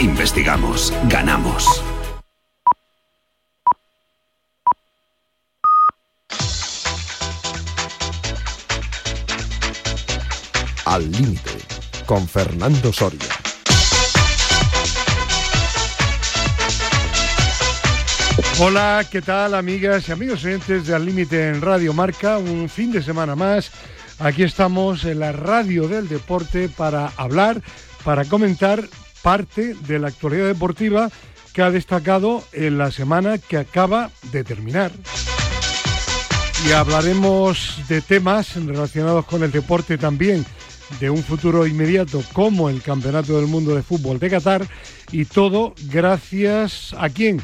Investigamos, ganamos. Al límite, con Fernando Soria. Hola, ¿qué tal amigas y amigos oyentes de Al Límite en Radio Marca? Un fin de semana más. Aquí estamos en la radio del deporte para hablar, para comentar parte de la actualidad deportiva que ha destacado en la semana que acaba de terminar. Y hablaremos de temas relacionados con el deporte también de un futuro inmediato como el Campeonato del Mundo de Fútbol de Qatar y todo gracias a quién?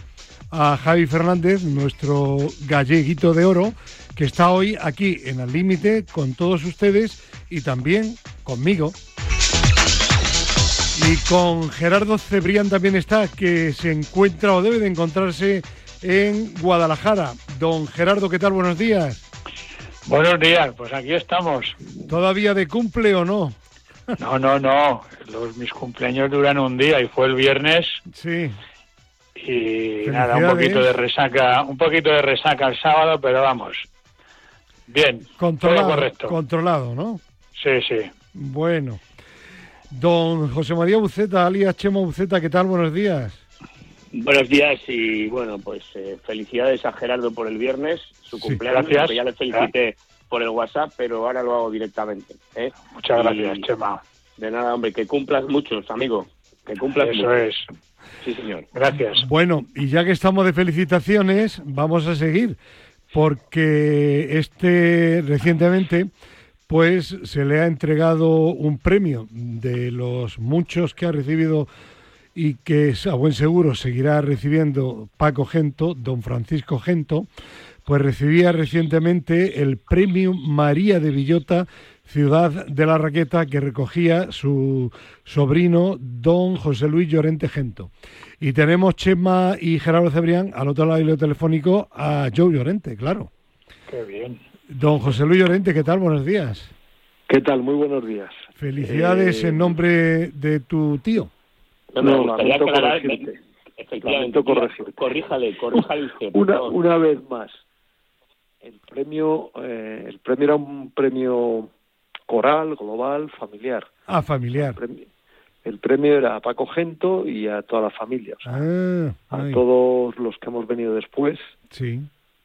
A Javi Fernández, nuestro galleguito de oro, que está hoy aquí en el límite con todos ustedes y también conmigo. Y con Gerardo Cebrián también está, que se encuentra o debe de encontrarse en Guadalajara. Don Gerardo, ¿qué tal? Buenos días. Buenos días, pues aquí estamos. ¿Todavía de cumple o no? No, no, no. Los, mis cumpleaños duran un día y fue el viernes. Sí. Y nada, un poquito de resaca, un poquito de resaca el sábado, pero vamos. Bien. Controlado, todo correcto. Controlado, ¿no? Sí, sí. Bueno. Don José María Buceta, alias Chemo Buceta, ¿qué tal? Buenos días. Buenos días y bueno, pues eh, felicidades a Gerardo por el viernes, su cumpleaños, gracias. que ya le felicité por el WhatsApp, pero ahora lo hago directamente. ¿eh? Muchas Y gracias, Chema. De nada, hombre, que cumplas muchos, amigo, que cumplas Eso muchos. es. Sí, señor. Gracias. Bueno, y ya que estamos de felicitaciones, vamos a seguir, porque este recientemente, pues se le ha entregado un premio de los muchos que ha recibido y que a buen seguro seguirá recibiendo Paco Gento, don Francisco Gento, pues recibía recientemente el premio María de Villota, ciudad de la Raqueta, que recogía su sobrino don José Luis Llorente Gento. Y tenemos Chema y Gerardo Cebrián al otro lado del telefónico a Joe Llorente, claro. Qué bien. Don José Luis Llorente, ¿qué tal? Buenos días. ¿Qué tal? Muy buenos días. Felicidades Eh, en nombre de tu tío. No, No, gustaría lamento corregirte. efectivamente, Lamento corregirte. corríjale, corríjale usted. Una, una vez más, el premio, eh, el premio era un premio coral, global, familiar. Ah, El familiar. premio, el premio era a Paco Gento y a toda la familia, o sea, Ah, a todos los que hemos venido después, sí.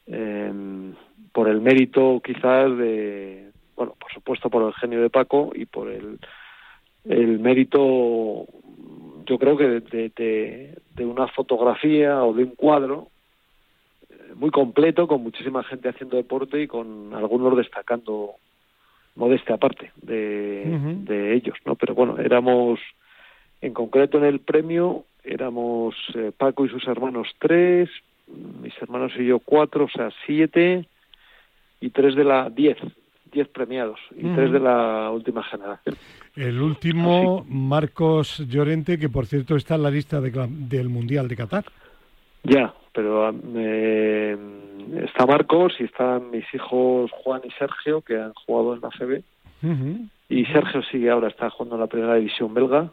eh, por el mérito quizás de, bueno, por supuesto por el genio de Paco y por el, el mérito, yo creo que de, de- una fotografía o de un cuadro eh, muy completo, con muchísima gente haciendo deporte y con algunos destacando modestia aparte de, de ellos, ¿no? Pero bueno, éramos, en concreto en el premio, éramos eh, Paco y sus hermanos tres, mis hermanos y yo cuatro, o sea, siete y tres de la diez, diez premiados y tres de la última generación. El último, Marcos Llorente, que por cierto está en la lista de del Mundial de Qatar. Ya, pero eh, está Marcos y están mis hijos Juan y Sergio que han jugado en la CB Ujú. y Sergio sigue ahora está jugando en la primera división belga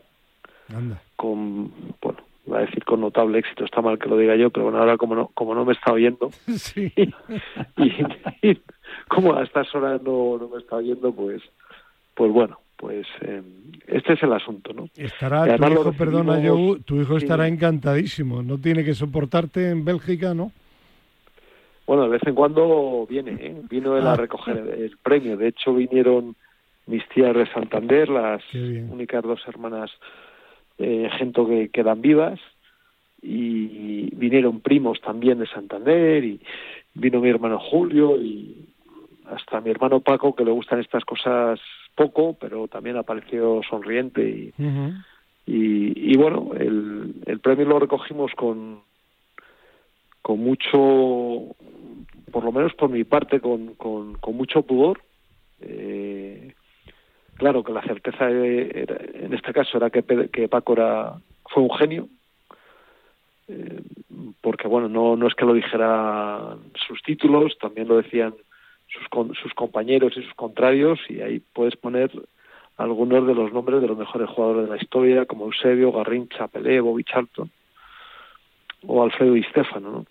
Anda. con bueno va a decir con notable éxito está mal que lo diga yo pero bueno ahora como no como no me está oyendo Sí. y, y como a estas horas no, no me está oyendo pues pues bueno pues eh, este es el asunto no Estará tu hijo, perdona, Joe, tu hijo sí. estará encantadísimo. No tiene que soportarte en Bélgica, ¿no? Bueno, de vez en cuando viene, ¿eh? vino él Ah. a recoger el premio. De hecho, vinieron mis tías de Santander, las únicas dos hermanas eh, gente que quedan vivas, y vinieron primos también de Santander, y vino mi hermano Julio, y hasta mi hermano Paco, que le gustan estas cosas poco, pero también apareció sonriente y, y, y bueno, el, el premio lo recogimos con, con mucho, por lo menos por mi parte, con, con, con mucho pudor. Eh, claro que la certeza era- en este caso era que, que Paco era, fue un genio, eh, porque bueno, no, no es que lo dijeran sus títulos, también lo decían sus, sus compañeros y sus contrarios, y ahí puedes poner algunos de los nombres de los mejores jugadores de la historia, como Eusebio, Garrincha, Pelé, Bobby Charlton, o Alfredo Di Stefano, ¿no?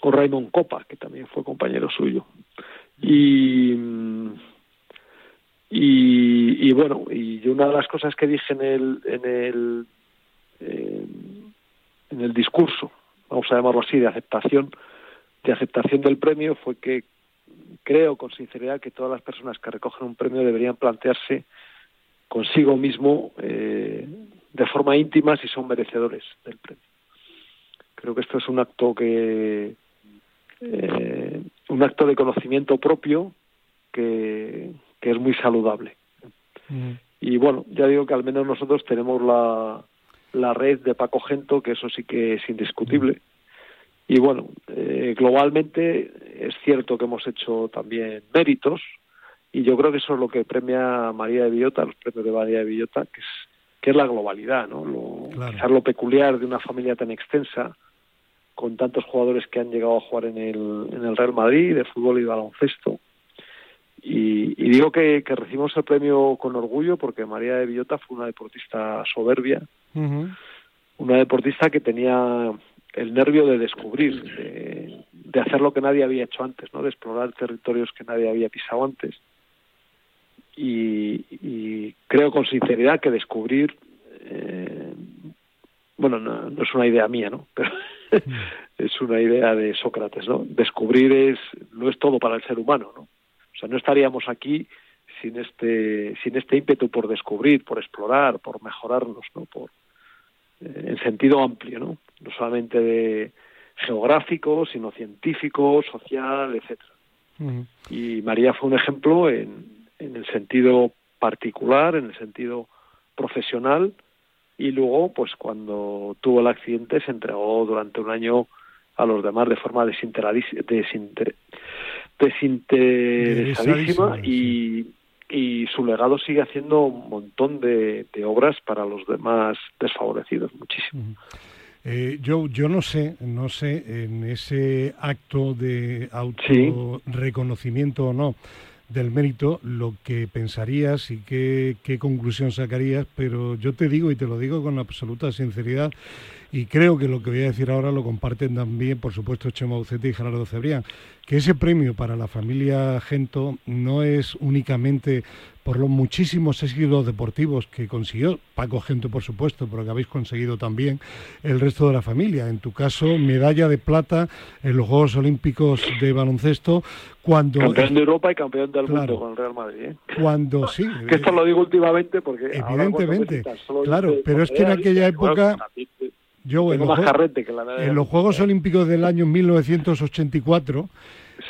o Raymond Copa, que también fue compañero suyo. Y, y, bueno, y una de las cosas que dije en el, en el, en el discurso, vamos a llamarlo así, de aceptación, de aceptación del premio fue que creo con sinceridad que todas las personas que recogen un premio deberían plantearse consigo mismo eh, de forma íntima si son merecedores del premio. Creo que esto es un acto que eh, un acto de conocimiento propio que, que es muy saludable. Mm. Y bueno, ya digo que al menos nosotros tenemos la, la red de Paco Gento, que eso sí que es indiscutible. Y bueno, eh, globalmente es cierto que hemos hecho también méritos, y yo creo que eso es lo que premia María de Villota, los premios de María de Villota, que es, que es la globalidad, ¿no? Lo, Quizás lo peculiar de una familia tan extensa, con tantos jugadores que han llegado a jugar en el, en el Real Madrid, de fútbol y de baloncesto. Y, digo que, recibimos el premio con orgullo porque María de Villota fue una deportista soberbia, una deportista que tenía el nervio de descubrir, de, hacer lo que nadie había hecho antes, ¿no? de explorar territorios que nadie había pisado antes. Y, creo con sinceridad que descubrir, eh, bueno, no, es una idea mía, ¿no? Pero es una idea de Sócrates, ¿no? Descubrir es, no es todo para el ser humano, ¿no? O sea, no estaríamos aquí sin este, sin este ímpetu por descubrir, por explorar, por mejorarnos, ¿no? Por, eh, en sentido amplio, ¿no? No solamente de geográfico, sino científico, social, etcétera. Y María fue un ejemplo en, en el sentido particular, en el sentido profesional, y luego, pues cuando tuvo el accidente, se entregó durante un año a los demás de forma desinteresadísima y, y su legado sigue haciendo un montón de, obras para los demás desfavorecidos, muchísimo. Eh, yo, yo no sé, no sé en ese acto de autorreconocimiento o no del mérito lo que pensarías y qué, qué conclusión sacarías, pero yo te digo y te lo digo con absoluta sinceridad y creo que lo que voy a decir ahora lo comparten también, por supuesto, Chema Ucete y Gerardo Cebrián, que ese premio para la familia Gento no es únicamente por los muchísimos éxitos deportivos que consiguió, Paco Gento por supuesto, pero que habéis conseguido también el resto de la familia. En tu caso, medalla de plata en los Juegos Olímpicos de baloncesto, cuando... Campeón de Europa y campeón del mundo con el Real Madrid. ¿eh? Cuando sí. que esto lo digo últimamente porque... Evidentemente, claro, pero es que en aquella época... Yo en los, Juegos Olímpicos del año 1984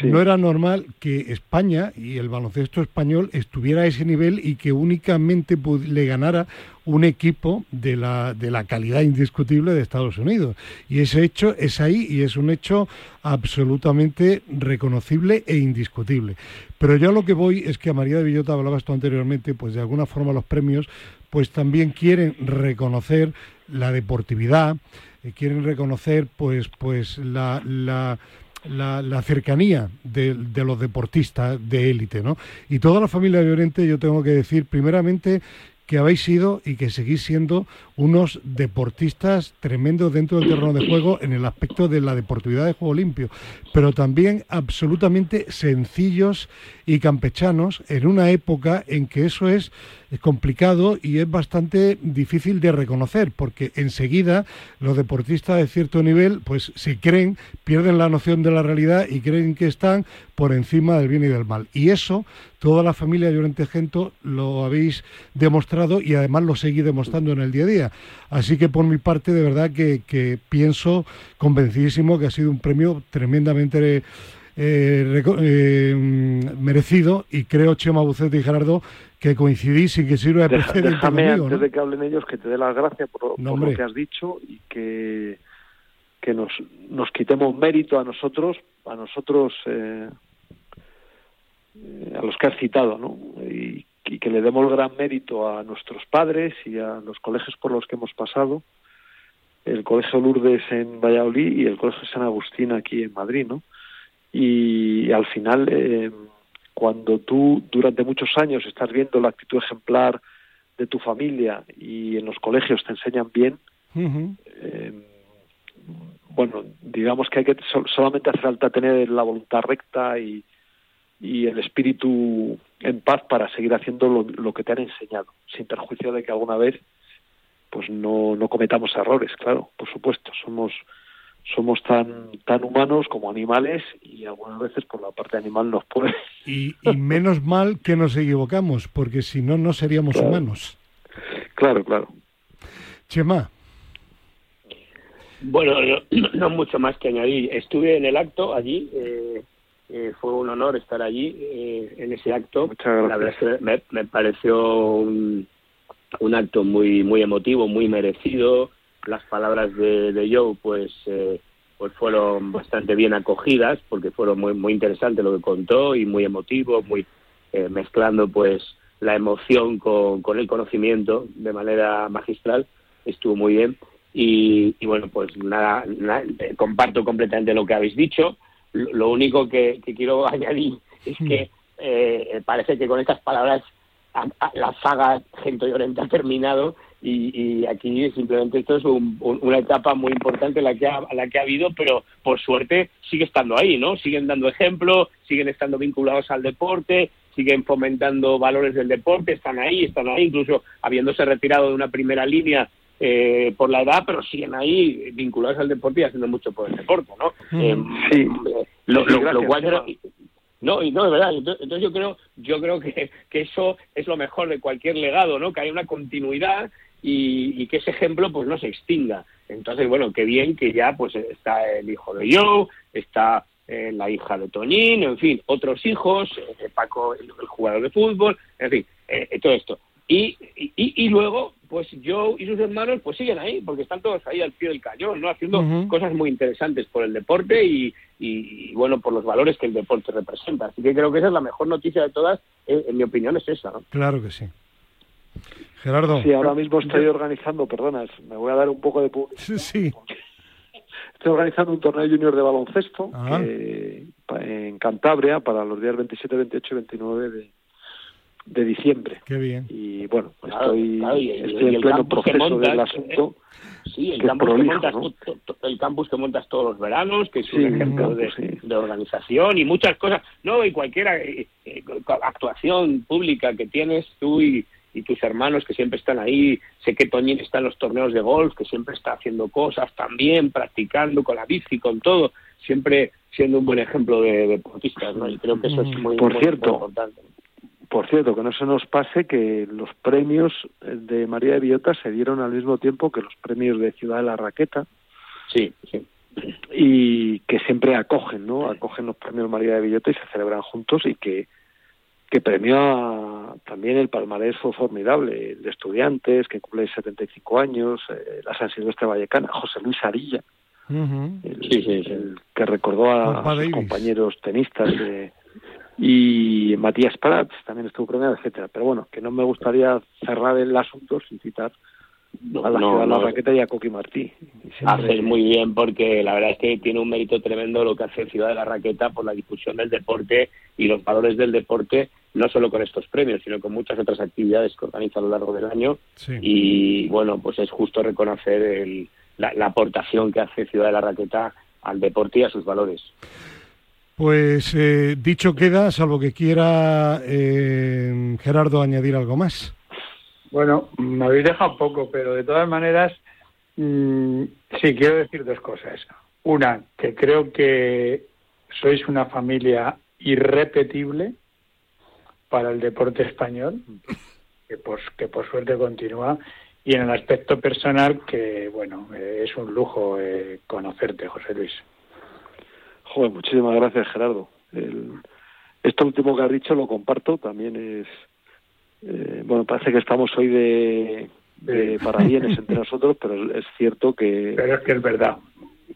no era normal que España y el baloncesto español estuviera a ese nivel y que únicamente le ganara un equipo de la, de la calidad indiscutible de Estados Unidos. Y ese hecho es ahí y es un hecho absolutamente reconocible e indiscutible. Pero yo a lo que voy es que a María de Villota hablabas tú anteriormente, pues de alguna forma los premios pues también quieren reconocer la deportividad, eh, quieren reconocer pues, pues la, la la, cercanía de, los deportistas de élite, ¿no? Y toda la familia de Llorente, yo tengo que decir, primeramente, que habéis sido y que seguís siendo unos deportistas tremendos dentro del terreno de juego en el aspecto de la deportividad de juego limpio, pero también absolutamente sencillos y campechanos en una época en que eso es complicado y es bastante difícil de reconocer, porque enseguida los deportistas de cierto nivel pues se creen, pierden la noción de la realidad y creen que están por encima del bien y del mal. Y eso toda la familia Llorente Gento lo habéis demostrado y además lo seguís demostrando en el día a día. Así que por mi parte, de verdad que, pienso convencidísimo que ha sido un premio tremendamente eh, eh, merecido y creo, Chema Bucete y Gerardo, que coincidís y que sirve de precedente Déjame, antes de que hablen ellos, que te dé las gracias por, lo que has dicho y que, que nos, nos quitemos mérito a nosotros, a nosotros, eh, a los que has citado, ¿no? Y, y que le demos gran mérito a nuestros padres y a los colegios por los que hemos pasado, el Colegio Lourdes en Valladolid y el Colegio San Agustín aquí en Madrid, ¿no? Y al final, eh, cuando tú durante muchos años estás viendo la actitud ejemplar de tu familia y en los colegios te enseñan bien, eh, bueno, digamos que hay que solamente hace falta tener la voluntad recta y, y el espíritu en paz para seguir haciendo lo, lo, que te han enseñado, sin perjuicio de que alguna vez pues no, no cometamos errores, claro, por supuesto, somos somos tan tan humanos como animales y algunas veces por la parte animal nos puede. Y, menos mal que nos equivocamos, porque si no, no seríamos humanos. Claro, claro. Chema. Bueno, no, mucho más que añadir. Estuve en el acto allí, eh, eh, fue un honor estar allí eh, en ese acto. La verdad es que me, me pareció un, un acto muy muy emotivo, muy merecido. Las palabras de, de Joe pues eh, pues fueron bastante bien acogidas porque fueron muy muy interesantes lo que contó y muy emotivo muy eh, mezclando pues la emoción con, con el conocimiento de manera magistral. Estuvo muy bien. Y, y bueno pues nada, comparto completamente lo que habéis dicho lo, único que, que, quiero añadir es que eh, parece que con estas palabras la saga Gento Llorente ha terminado y, aquí simplemente esto es una etapa muy importante la que ha, la que ha habido, pero por suerte sigue estando ahí, ¿no? Siguen dando ejemplo, siguen estando vinculados al deporte, siguen fomentando valores del deporte, están ahí, están ahí, incluso habiéndose retirado de una primera línea eh, por la edad, pero siguen ahí vinculados al deporte y haciendo mucho por el deporte, ¿no? Mm. Eh, sí. Lo, cual no, y no, de verdad. Entonces, yo creo, yo creo que, que eso es lo mejor de cualquier legado, ¿no? Que hay una continuidad y, que ese ejemplo pues no se extinga. Entonces, bueno, qué bien que ya pues está el hijo de Joe, está eh, la hija de Toñín, en fin, otros hijos, eh, Paco, el, jugador de fútbol, en fin, eh, todo esto. Y, y, y, luego, pues Joe y sus hermanos pues siguen ahí, porque están todos ahí al pie del cañón, ¿no? Haciendo cosas muy interesantes por el deporte y, y, bueno, por los valores que el deporte representa. Así que creo que esa es la mejor noticia de todas, en mi opinión es esa, ¿no? Claro que sí. Gerardo. Sí, ahora mismo estoy organizando, perdonas, me voy a dar un poco de publicidad. Sí. Estoy organizando un torneo junior de baloncesto ah. en Cantabria para los días 27, 28 y 29 de, de diciembre. Qué bien. Y bueno, estoy, estoy en pleno proceso del asunto. Eh, sí, el campus, que montas, el campus que montas todos los veranos, que es un ejemplo de, de, organización y muchas cosas. No, y cualquier eh, eh, actuación pública que tienes tú y, y tus hermanos que siempre están ahí. Sé que Toñín está en los torneos de golf, que siempre está haciendo cosas también, practicando con la bici, con todo, siempre siendo un buen ejemplo de deportistas, ¿no? Y creo que eso es muy, por cierto, importante. Por cierto, que no se nos pase que los premios de María de Villota se dieron al mismo tiempo que los premios de Ciudad de la Raqueta. Sí, sí. Y que siempre acogen, ¿no? Acogen los premios María de Villota y se celebran juntos y que que premió también el palmarés fue formidable, el de estudiantes, que cumple 75 años, eh, la San Silvestre Vallecana, José Luis Arilla, el, que recordó a, sus compañeros tenistas, y Matías Prats también estuvo premiado, etcétera. Pero bueno, que no me gustaría cerrar el asunto sin citar a la ciudad de la raqueta y a Coqui Martí. Hace muy bien porque la verdad es que tiene un mérito tremendo lo que hace Ciudad de la Raqueta por la difusión del deporte y los valores del deporte, no solo con estos premios, sino con muchas otras actividades que organiza a lo largo del año. Y bueno, pues es justo reconocer la, aportación que hace Ciudad de la Raqueta al deporte y a sus valores. Pues eh, dicho queda, salvo que quiera eh, Gerardo añadir algo más. Bueno, me habéis dejado poco, pero de todas maneras, mm, sí, quiero decir dos cosas. Una, que creo que sois una familia irrepetible para el deporte español, que por, que por suerte continúa, y en el aspecto personal, que bueno, es un lujo eh, conocerte, José Luis. Joder, muchísimas gracias, Gerardo. El, esto último que has dicho lo comparto, también es eh, bueno, parece que estamos hoy de, de parabienes entre nosotros, pero es cierto que... Pero es que es verdad.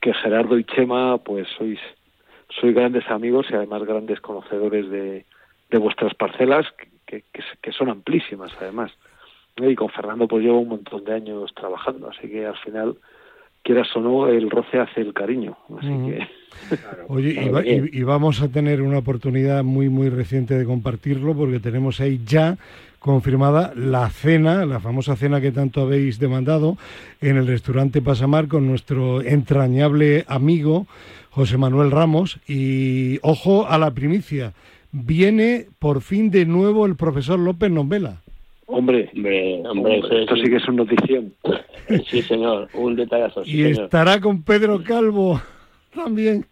Que Gerardo y Chema, pues sois, sois grandes amigos y además grandes conocedores de, de vuestras parcelas, que, que, son amplísimas además. Y con Fernando pues llevo un montón de años trabajando, así que al final quieras o no, el roce hace el cariño. Así que... Oye, y, vamos a tener una oportunidad muy, muy reciente de compartirlo porque tenemos ahí ya confirmada la cena, la famosa cena que tanto habéis demandado en el restaurante Pasamar con nuestro entrañable amigo José Manuel Ramos. Y ojo a la primicia, viene por fin de nuevo el profesor López Nombela. Hombre, hombre, esto sí que es una notición. Sí, señor, un detallazo. y estará con Pedro Calvo también.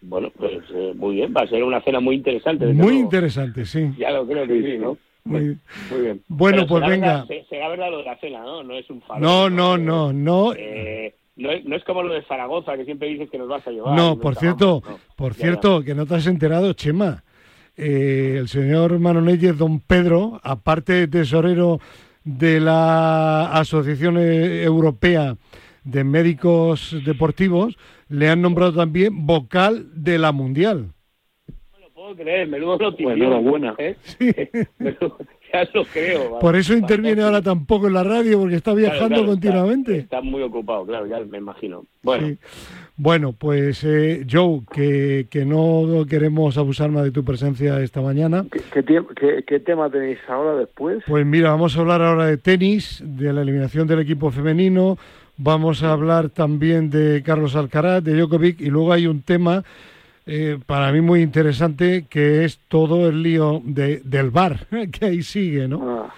Bueno, pues eh, muy bien, va a ser una cena muy interesante. Muy interesante, sí. Ya lo creo que sí, ¿no? Muy, bien. Bueno, pues venga. será verdad lo de la cena, ¿no? No es un favor. No, no, no, no. Eh, no, es, no es como lo de Zaragoza, que siempre dices que nos vas a llevar. No, por cierto, por cierto, que no te has enterado, Chema. Eh, el señor Manonelles, don Pedro, aparte de tesorero de la Asociación Europea de Médicos Deportivos, le han nombrado también vocal de la Mundial. No lo puedo creer, menudo noticia. Pues enhorabuena. ¿eh? ya lo creo. Por eso interviene ahora tampoco en la radio, porque está viajando continuamente. Está, muy ocupado, claro, ya me imagino. Bueno. Bueno, pues eh, Joe, que, que, no queremos abusar más de tu presencia esta mañana. ¿Qué, qué, tema tenéis ahora después? Pues mira, vamos a hablar ahora de tenis, de la eliminación del equipo femenino, Vamos a hablar también de Carlos Alcaraz, de Djokovic y luego hay un tema eh, para mí muy interesante que es todo el lío de, del bar que ahí sigue, ¿no? Ah,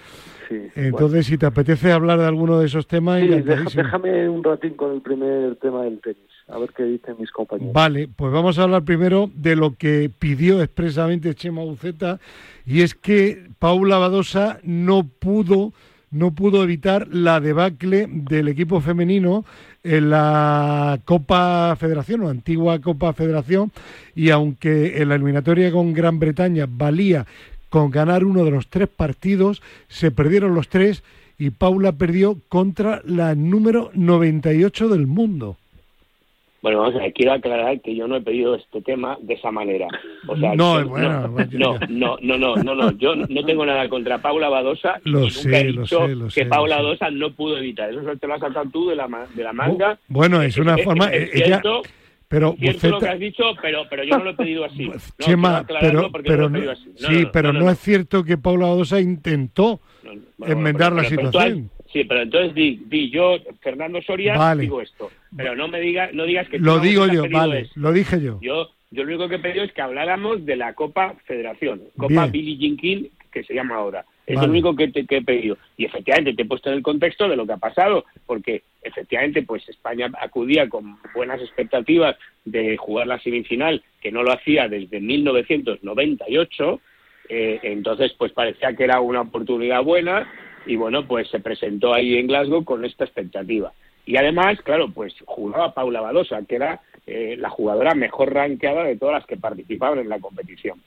sí, Entonces, si te apetece hablar de alguno de esos temas... Sí, déjame un ratín con el primer tema del tenis, a ver qué dicen mis compañeros. Vale, pues vamos a hablar primero de lo que pidió expresamente Chema Buceta y es que Paula Badosa no pudo no pudo evitar la debacle del equipo femenino en la Copa Federación o antigua Copa Federación y aunque en la eliminatoria con Gran Bretaña valía con ganar uno de los tres partidos, se perdieron los tres y Paula perdió contra la número 98 del mundo. Bueno, vamos a ver, quiero aclarar que yo no he pedido este tema de esa manera. O sea, no, bueno, no, no, no, no, no, no, yo no tengo nada contra Paula Badosa y nunca he dicho que Paula Badosa no pudo evitar. Eso te lo has sacado tú de la, de la manga. Bueno, es una forma... Es, cierto, pero lo que has dicho, pero, pero yo no lo he pedido así. Chema, pero, pero no, sí, pero no, es cierto que Paula Badosa intentó enmendar la situación. Sí, pero entonces di, yo, Fernando Soria, digo esto. Pero no me diga, no digas que... Lo digo yo, vale, lo dije yo. Yo yo lo único que he pedido es que habláramos de la Copa Federación, Copa Billie Jean King, que se llama ahora. Es lo único que, te, que he pedido. Y efectivamente te he puesto en el contexto de lo que ha pasado, porque efectivamente pues España acudía con buenas expectativas de jugar la semifinal, que no lo hacía desde 1998, eh, entonces pues parecía que era una oportunidad buena y bueno, pues se presentó ahí en Glasgow con esta expectativa. Y además, claro, pues jugaba Paula Badosa, que era eh, la jugadora mejor rankeada de todas las que participaban en la competición.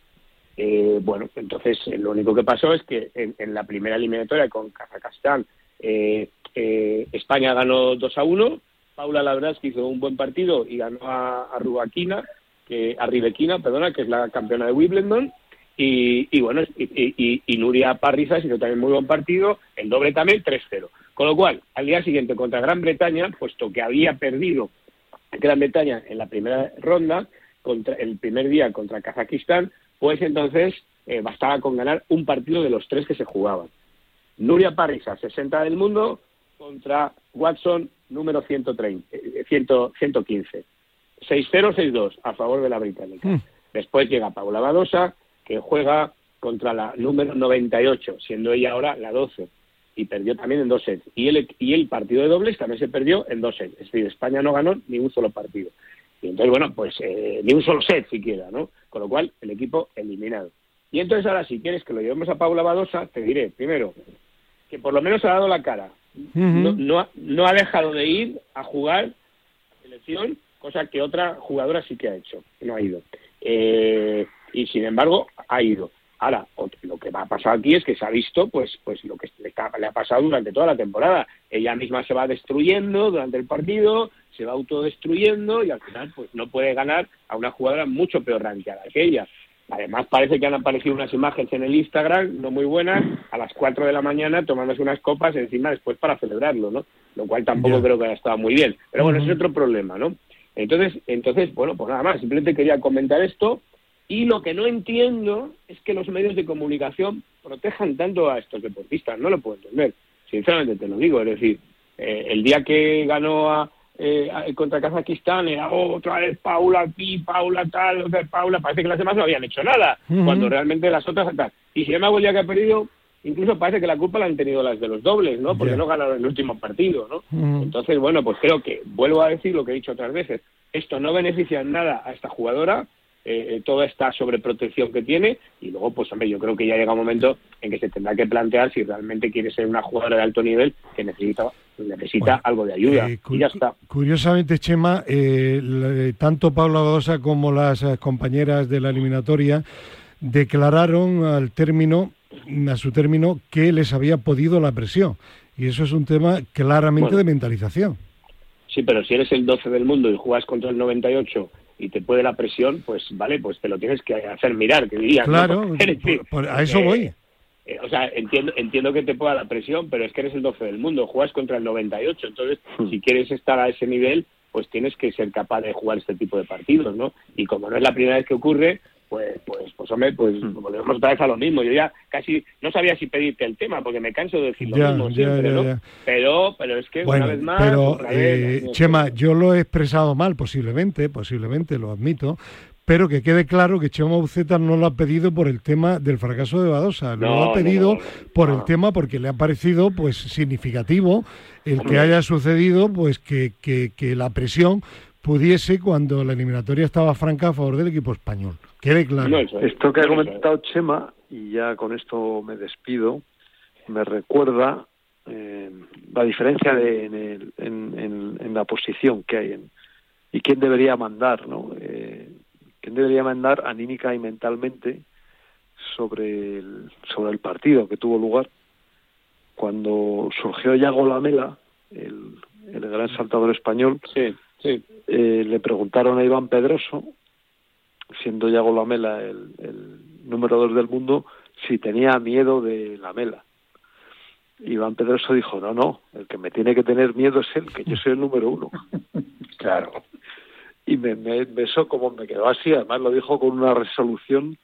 Eh, bueno, entonces eh, lo único que pasó es que en, la primera eliminatoria con Kazajstán España ganó 2 a 1. Paula la verdad que hizo un buen partido y ganó a, a que, a Ribequina, perdona, que es la campeona de Wimbledon. Y, bueno, y, y, Nuria Parriza hizo también muy buen partido, el doble también, 3-0. Con lo cual, al día siguiente contra Gran Bretaña, puesto que había perdido Gran Bretaña en la primera ronda, contra el primer día contra Kazajistán, pues entonces eh, bastaba con ganar un partido de los tres que se jugaban. Nuria Parriza, 60 del mundo, contra Watson, número 130, 115. 6-0, 6-2 a favor de la británica. Hmm. Después llega Paula Badosa, que juega contra la número 98, siendo ella ahora la 12, y perdió también en dos sets. Y el, y el partido de dobles también se perdió en dos sets. Es decir, España no ganó ni un solo partido. Y entonces, bueno, pues eh, ni un solo set siquiera, ¿no? Con lo cual, el equipo eliminado. Y entonces ahora, si quieres que lo llevemos a Paula Badosa, te diré, primero, que por lo menos ha dado la cara. no, no, no, ha dejado de ir a jugar a selección, cosa que otra jugadora sí que ha hecho, no ha ido. Eh, y sin embargo ha ido. Ahora, lo que va a pasar aquí es que se ha visto pues, pues lo que le, ha pasado durante toda la temporada. Ella misma se va destruyendo durante el partido, se va autodestruyendo y al final pues no puede ganar a una jugadora mucho peor rankeada que ella. Además parece que han aparecido unas imágenes en el Instagram no muy buenas a las 4 de la mañana tomándose unas copas encima después para celebrarlo, ¿no? lo cual tampoco creo que haya estado muy bien. Pero bueno, ese es otro problema, ¿no? Entonces, entonces, bueno, pues nada más, simplemente quería comentar esto y lo que no entiendo es que los medios de comunicación protejan tanto a estos deportistas, no lo puedo entender, sinceramente te lo digo, es decir, eh, el día que ganó a, eh, contra Kazajistán era otra vez Paula aquí, Paula tal, otra vez Paula, parece que las demás no habían hecho nada, cuando realmente las otras tal. Y sin embargo, el día que ha perdido, incluso parece que la culpa la han tenido las de los dobles, ¿no? Porque no ganaron el último partido, ¿no? Entonces, bueno, pues creo que, vuelvo a decir lo que he dicho otras veces, esto no beneficia en nada a esta jugadora, eh, eh, toda esta sobreprotección que tiene. Y luego pues hombre yo creo que ya llega un momento en que se tendrá que plantear si realmente quiere ser una jugadora de alto nivel que necesita necesita algo de ayuda. eh, y ya está. curiosamente Chema tanto Pablo Badosa como las compañeras de la eliminatoria declararon al término a su término que les había podido la presión. Y eso es un tema claramente de mentalización. Sí, pero si eres el 12 del mundo y juegas contra el 98 y te puede la presión, pues vale, pues te lo tienes que hacer mirar, que dirías. Claro, a eso voy. Eh, o sea, entiendo, entiendo que te pueda la presión, pero es que eres el 12 del mundo, juegas contra el 98, entonces hmm. si quieres estar a ese nivel, pues tienes que ser capaz de jugar este tipo de partidos, ¿no? Y como no es la primera vez que ocurre, pues, pues, pues hombre, pues volvemos otra vez a lo mismo. Yo ya casi no sabía si pedirte el tema, porque me canso de decir lo mismo siempre, ¿no? Pero, pero es que una vez más... Pero, eh, Chema, yo lo he expresado mal, posiblemente, posiblemente, lo admito, pero que quede claro que Chema Buceta no lo ha pedido por el tema del fracaso de Badosa, lo ha pedido por el tema porque le ha parecido pues significativo el que haya sucedido pues que, que, que la presión pudiese cuando la eliminatoria estaba franca a favor del equipo español. Quede claro. esto que ha comentado Chema, y ya con esto me despido, me recuerda eh, la diferencia de, en, la posición que hay en, y quién debería mandar, ¿no? Eh, quién debería mandar anímica y mentalmente sobre el, sobre el partido que tuvo lugar cuando surgió Yago Lamela, el, el gran saltador español, sí Sí. Eh, le preguntaron a Iván Pedroso, siendo Yago Lamela el, el número dos del mundo, si tenía miedo de Lamela. Iván Pedroso dijo, no, no, el que me tiene que tener miedo es él, que yo soy el número uno. claro. Y me, me besó como me quedó así, además lo dijo con una resolución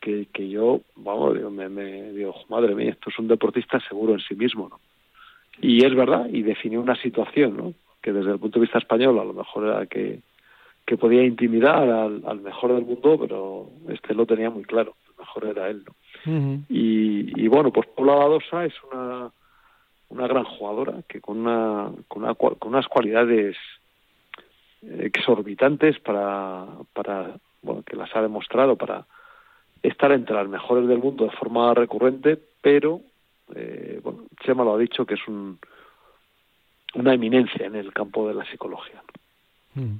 que, que yo, vamos, me, me digo, madre mía, esto es un deportista seguro en sí mismo, ¿no? Y es verdad, y definió una situación, ¿no? Que desde el punto de vista español a lo mejor era que, que podía intimidar al, mejor del mundo, pero este lo tenía muy claro, el mejor era él. ¿no? y, y, bueno, pues Paula Badosa es una, una gran jugadora que con, una, con, una, con unas cualidades exorbitantes para, para bueno, que las ha demostrado para estar entre las mejores del mundo de forma recurrente, pero eh, bueno, Chema lo ha dicho que es un, una eminencia en el campo de la psicología. Mm.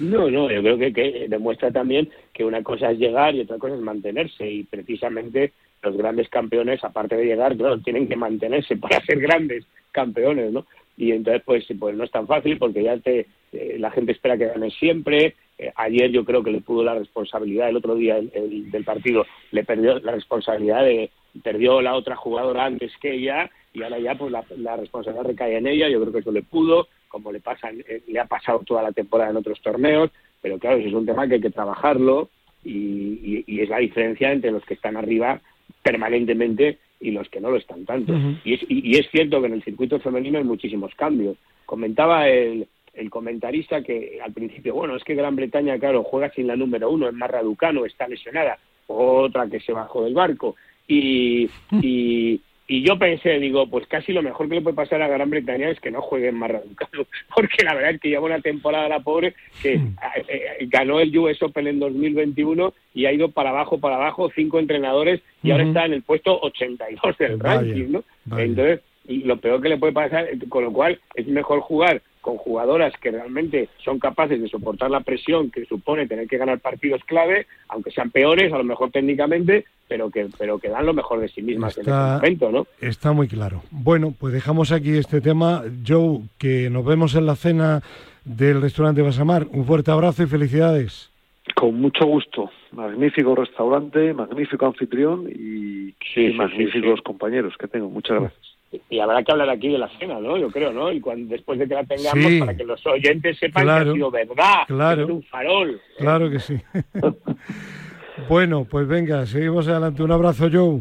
No, no, yo creo que, demuestra también que una cosa es llegar y otra cosa es mantenerse y precisamente los grandes campeones, aparte de llegar, claro, tienen que mantenerse para ser grandes campeones, ¿no? Y entonces, pues, pues no es tan fácil porque ya te, eh, la gente espera que ganes siempre. Eh, ayer yo creo que le pudo la responsabilidad, el otro día del partido, le perdió la responsabilidad de, perdió la otra jugadora antes que ella y ahora ya pues la, responsabilidad recae en ella, yo creo que eso le pudo, como le pasa, eh, le ha pasado toda la temporada en otros torneos, pero claro, eso es un tema que hay que trabajarlo y, es la diferencia entre los que están arriba permanentemente y los que no lo están tanto. y, es, y, es cierto que en el circuito femenino hay muchísimos cambios. Comentaba el, el comentarista que al principio, bueno, es que Gran Bretaña, claro, juega sin la número uno, es más Raducano, está lesionada, otra que se bajó del barco. Y, y, y yo pensé, digo, pues casi lo mejor que le puede pasar a Gran Bretaña es que no jueguen más radicales, porque la verdad es que lleva una temporada la pobre que eh, eh, ganó el US Open en 2021 y ha ido para abajo, para abajo, cinco entrenadores y ahora está en el puesto 82 del ranking, ¿no? Entonces, lo peor que le puede pasar, con lo cual es mejor jugar con jugadoras que realmente son capaces de soportar la presión que supone tener que ganar partidos clave, aunque sean peores a lo mejor técnicamente, pero que pero que dan lo mejor de sí mismas en ese momento, ¿no? Está muy claro. Bueno, pues dejamos aquí este tema. Joe, que nos vemos en la cena del restaurante Basamar. Un fuerte abrazo y felicidades. Con mucho gusto. Magnífico restaurante, magnífico anfitrión y, magníficos compañeros que tengo. Muchas gracias. Y habrá que hablar aquí de la cena, ¿no? Yo creo, ¿no? Y cuando después de que la tengamos, para que los oyentes sepan que ha sido verdad, claro, que es un farol. ¿eh? Claro que sí. bueno, pues venga, seguimos adelante. Un abrazo, Joe.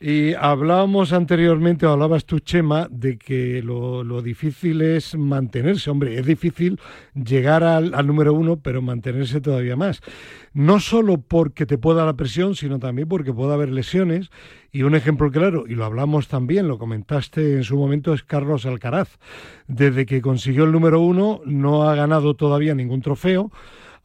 Y hablábamos anteriormente, o hablabas tú, Chema, de que lo, difícil es mantenerse. Hombre, es difícil llegar al, número uno, pero mantenerse todavía más. No solo porque te pueda la presión, sino también porque puede haber lesiones. Y un ejemplo claro, y lo hablamos también, lo comentaste en su momento, es Carlos Alcaraz. Desde que consiguió el número uno, no ha ganado todavía ningún trofeo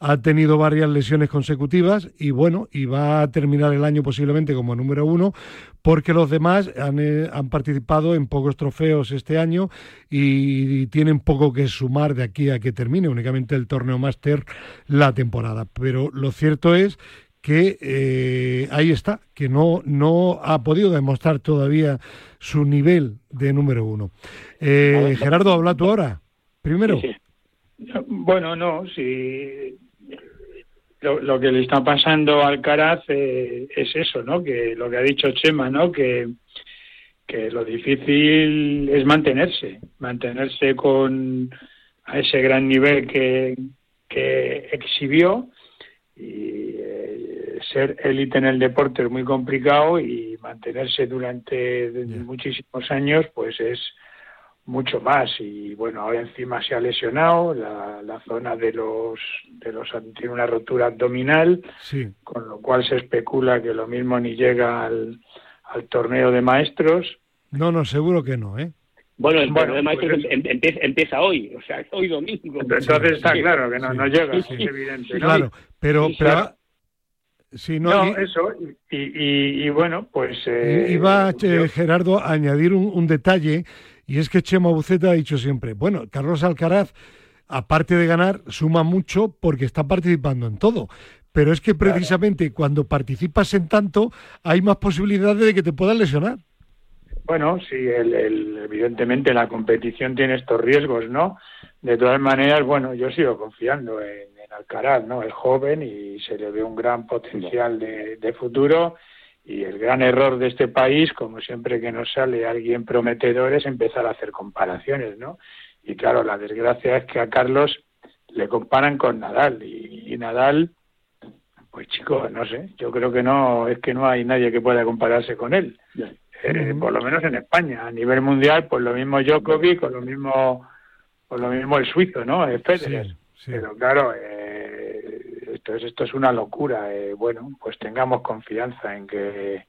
ha tenido varias lesiones consecutivas y bueno, y va a terminar el año posiblemente como número uno, porque los demás han, eh, han participado en pocos trofeos este año y, tienen poco que sumar de aquí a que termine únicamente el torneo máster la temporada. Pero lo cierto es que eh, ahí está, que no, no ha podido demostrar todavía su nivel de número uno. Eh, Gerardo, habla tú ahora, primero. Bueno, no, si lo, que le está pasando a Alcaraz eh, es eso, ¿no? Que lo que ha dicho Chema, ¿no? Que, que lo difícil es mantenerse, mantenerse con a ese gran nivel que, que exhibió y eh, ser élite en el deporte es muy complicado y mantenerse durante muchísimos años pues es mucho más y bueno ahora encima se ha lesionado la, la zona de los de los tiene una rotura abdominal sí. con lo cual se especula que lo mismo ni llega al, al torneo de maestros no no seguro que no eh bueno, el torneo de maestros pues em, empieza, hoy, o sea, hoy domingo. Entonces está claro que no, no llega, es evidente. ¿no? Claro, pero, pero no, eso, y, y, y, bueno, pues... Eh, iba eh, Gerardo a añadir un, un, detalle y es que Chema Buceta ha dicho siempre, bueno, Carlos Alcaraz, aparte de ganar, suma mucho porque está participando en todo. Pero es que precisamente cuando participas en tanto, hay más posibilidades de que te puedan lesionar. Bueno, sí, el, evidentemente la competición tiene estos riesgos, ¿no? De todas maneras, bueno, yo sigo confiando en, Alcaraz, ¿no? Es joven y se le ve un gran potencial de, de futuro y el gran error de este país, como siempre que nos sale alguien prometedor, es empezar a hacer comparaciones, ¿no? Y claro, la desgracia es que a Carlos le comparan con Nadal y, Nadal, pues chico, no sé, yo creo que no, es que no hay nadie que pueda compararse con él. Eh, por lo menos en España. A nivel mundial, pues lo mismo Djokovic o lo mismo, o lo mismo el suizo, ¿no? Es Federer. Pero claro, eh, entonces esto es una locura. Eh, bueno, pues tengamos confianza en que,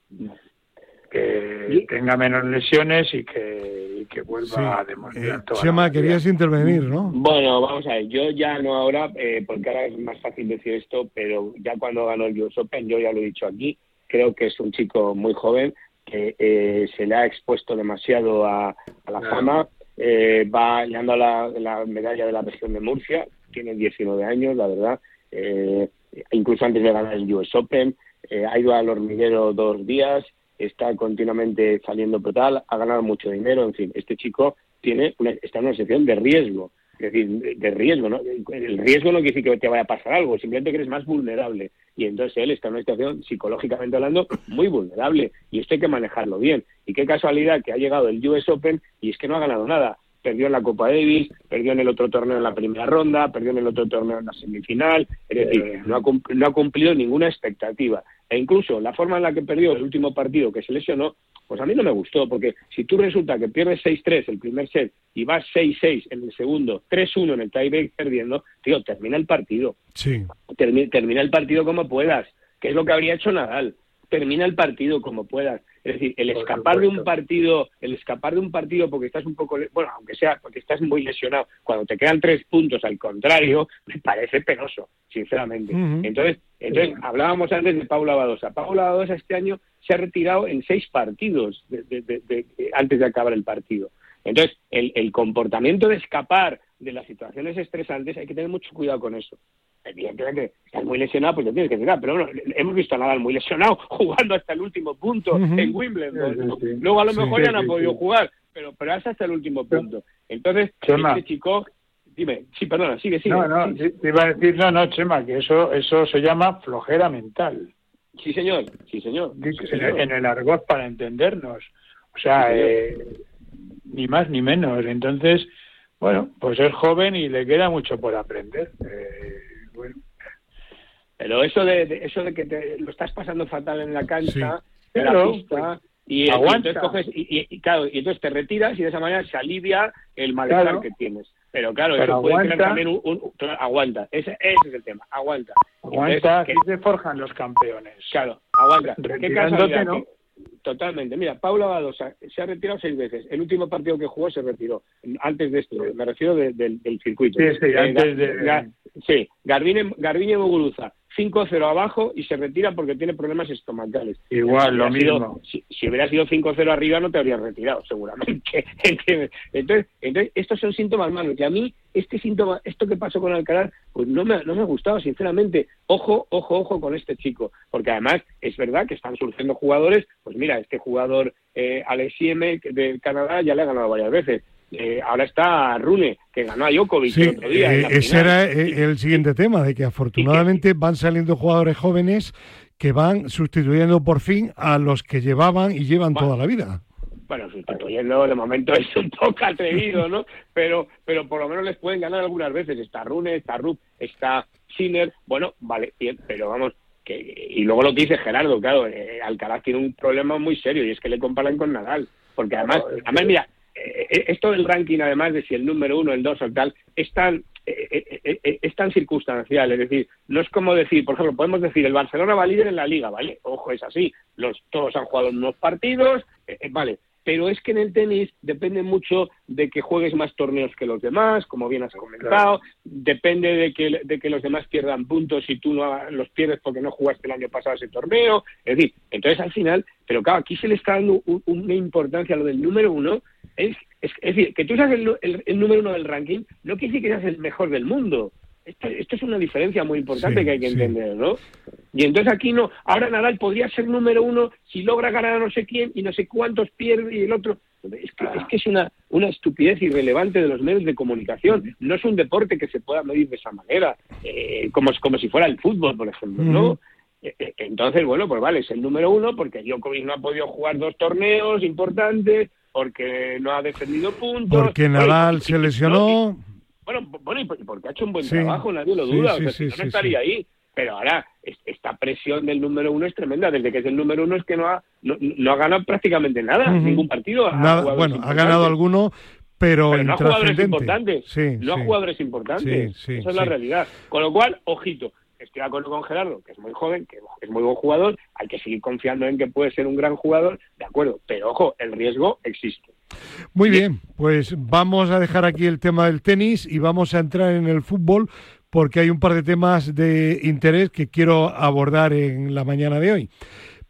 que tenga menos lesiones y que, que vuelva a demostrar eh, Chema, querías intervenir, ¿no? Bueno, vamos a ver, yo ya no ahora, eh, porque ahora es más fácil decir esto, pero ya cuando ganó el US Open, yo ya lo he dicho aquí, creo que es un chico muy joven que eh, se le ha expuesto demasiado a, la fama. Eh, va ganando la, la medalla de la región de Murcia, tiene 19 años, la verdad, eh, incluso antes de ganar el US Open, eh, ha ido al hormiguero dos días, está continuamente saliendo total, ha ganado mucho dinero, en fin, este chico tiene una, está en una situación de riesgo, es decir, de riesgo, ¿no? El riesgo no quiere decir que te vaya a pasar algo, simplemente que eres más vulnerable. Y entonces él está en una situación, psicológicamente hablando, muy vulnerable. Y esto hay que manejarlo bien. Y qué casualidad que ha llegado el US Open y es que no ha ganado nada perdió en la Copa Davis, perdió en el otro torneo en la primera ronda, perdió en el otro torneo en la semifinal, es decir, no ha, no ha cumplido ninguna expectativa. E incluso la forma en la que perdió el último partido que se lesionó, pues a mí no me gustó, porque si tú resulta que pierdes 6-3 el primer set y vas 6-6 en el segundo, 3-1 en el tiebreak perdiendo, tío, termina el partido. Sí. termina el partido como puedas, que es lo que habría hecho Nadal. Termina el partido como puedas. Es decir, el escapar de un partido, el escapar de un partido porque estás un poco, bueno, aunque sea porque estás muy lesionado, cuando te quedan tres puntos al contrario, me parece penoso, sinceramente. Entonces, entonces hablábamos antes de Paula Badosa. Paula Badosa este año se ha retirado en seis partidos antes de acabar el partido. Entonces, el, el comportamiento de escapar de las situaciones estresantes hay que tener mucho cuidado con eso evidentemente estás muy lesionado, pues te tienes que tirar. Pero bueno, hemos visto a Nadal muy lesionado jugando hasta el último punto en Wimbledon. Luego a lo mejor ya no han podido jugar, pero, pero hasta el último punto. Entonces, este chico, dime, sí, perdona, sigue, sigue. No, no, te iba a decir, no, no, Chema, que eso, eso se llama flojera mental. Sí, señor, sí, señor. En, el argot para entendernos. O sea, eh, ni más ni menos. Entonces, bueno, pues es joven y le queda mucho por aprender. Eh, bueno. Pero eso de, eso de que te, lo estás pasando fatal en la cancha, en la pista, y, entonces coges y, claro, y entonces te retiras y de esa manera se alivia el malestar que tienes. Pero claro, eso puede tener también un, aguanta. Ese, ese, es el tema, aguanta. Aguanta, aquí se forjan los campeones. Claro, aguanta. ¿Qué caso no? Totalmente. Mira, Paula Badosa se ha retirado seis veces. El último partido que jugó se retiró. Antes de esto, me refiero del circuito. Sí, sí, antes de... sí, Garbiñe, Garbiñe Muguruza 5-0 abajo y se retira porque tiene problemas estomacales. Igual, lo mismo. si, hubiera sido 5-0 arriba no te habrías retirado, seguramente. entonces, entonces, estos son síntomas malos. Y a mí, este síntoma, esto que pasó con Alcaraz, pues no me, no me ha gustado, sinceramente. Ojo, ojo, ojo con este chico. Porque además es verdad que están surgiendo jugadores. Pues mira, este jugador eh, Alex de Canadá ya le ha ganado varias veces. Eh, ahora está Rune, que ganó a Djokovic el otro día. Eh, ese era eh, el siguiente tema, de que afortunadamente van saliendo jugadores jóvenes que van sustituyendo por fin a los que llevaban y llevan toda la vida. Bueno, sustituyendo de momento es un poco atrevido, ¿no? Pero, pero por lo menos les pueden ganar algunas veces. Está Rune, está Rup, está Sinner. Bueno, vale, bien, pero vamos, que, y luego lo que dice Gerardo, claro, Alcaraz tiene un problema muy serio y es que le comparan con Nadal. Porque además, además mira, esto del ranking, además de si el número uno, el dos o tal, es tan, eh, eh, es tan circunstancial. Es decir, no es como decir, por ejemplo, podemos decir, el Barcelona va líder en la liga, ¿vale? Ojo, es así. Los, todos han jugado unos partidos, vale pero es que en el tenis depende mucho de que juegues más torneos que los demás, como bien has comentado, depende de que, de que los demás pierdan puntos y tú no los pierdes porque no jugaste el año pasado ese torneo, es decir, entonces al final, pero claro, aquí se le está dando una importancia a lo del número uno, es, es, decir, que tú seas el, el, número uno del ranking no quiere decir que seas el mejor del mundo, esto, es una diferencia muy importante que hay que entender, ¿no? Y entonces aquí no, ahora Nadal podría ser número uno si logra ganar a no sé quién y no sé cuántos pierde y el otro. Es que es, que es una, una estupidez irrelevante de los medios de comunicación. No es un deporte que se pueda medir de esa manera, eh, como, como si fuera el fútbol, por ejemplo, ¿no? Eh, eh, entonces, bueno, pues vale, es el número uno porque Djokovic no ha podido jugar dos torneos importantes, porque no ha defendido puntos. Porque Nadal se lesionó. Bueno, bueno, y porque ha hecho un buen trabajo, nadie lo duda, no estaría ahí. Pero ahora, esta presión del número uno es tremenda. Desde que es el número uno es que no ha, no, ha ganado prácticamente nada, ningún partido. bueno, ha ganado alguno, pero, no ha jugadores importantes. no ha jugadores importantes. Esa es la realidad. Con lo cual, ojito, estoy de acuerdo con Gerardo, que es muy joven, que es muy buen jugador, hay que seguir confiando en que puede ser un gran jugador, de acuerdo, pero ojo, el riesgo existe. Muy bien, pues vamos a dejar aquí el tema del tenis y vamos a entrar en el fútbol porque hay un par de temas de interés que quiero abordar en la mañana de hoy.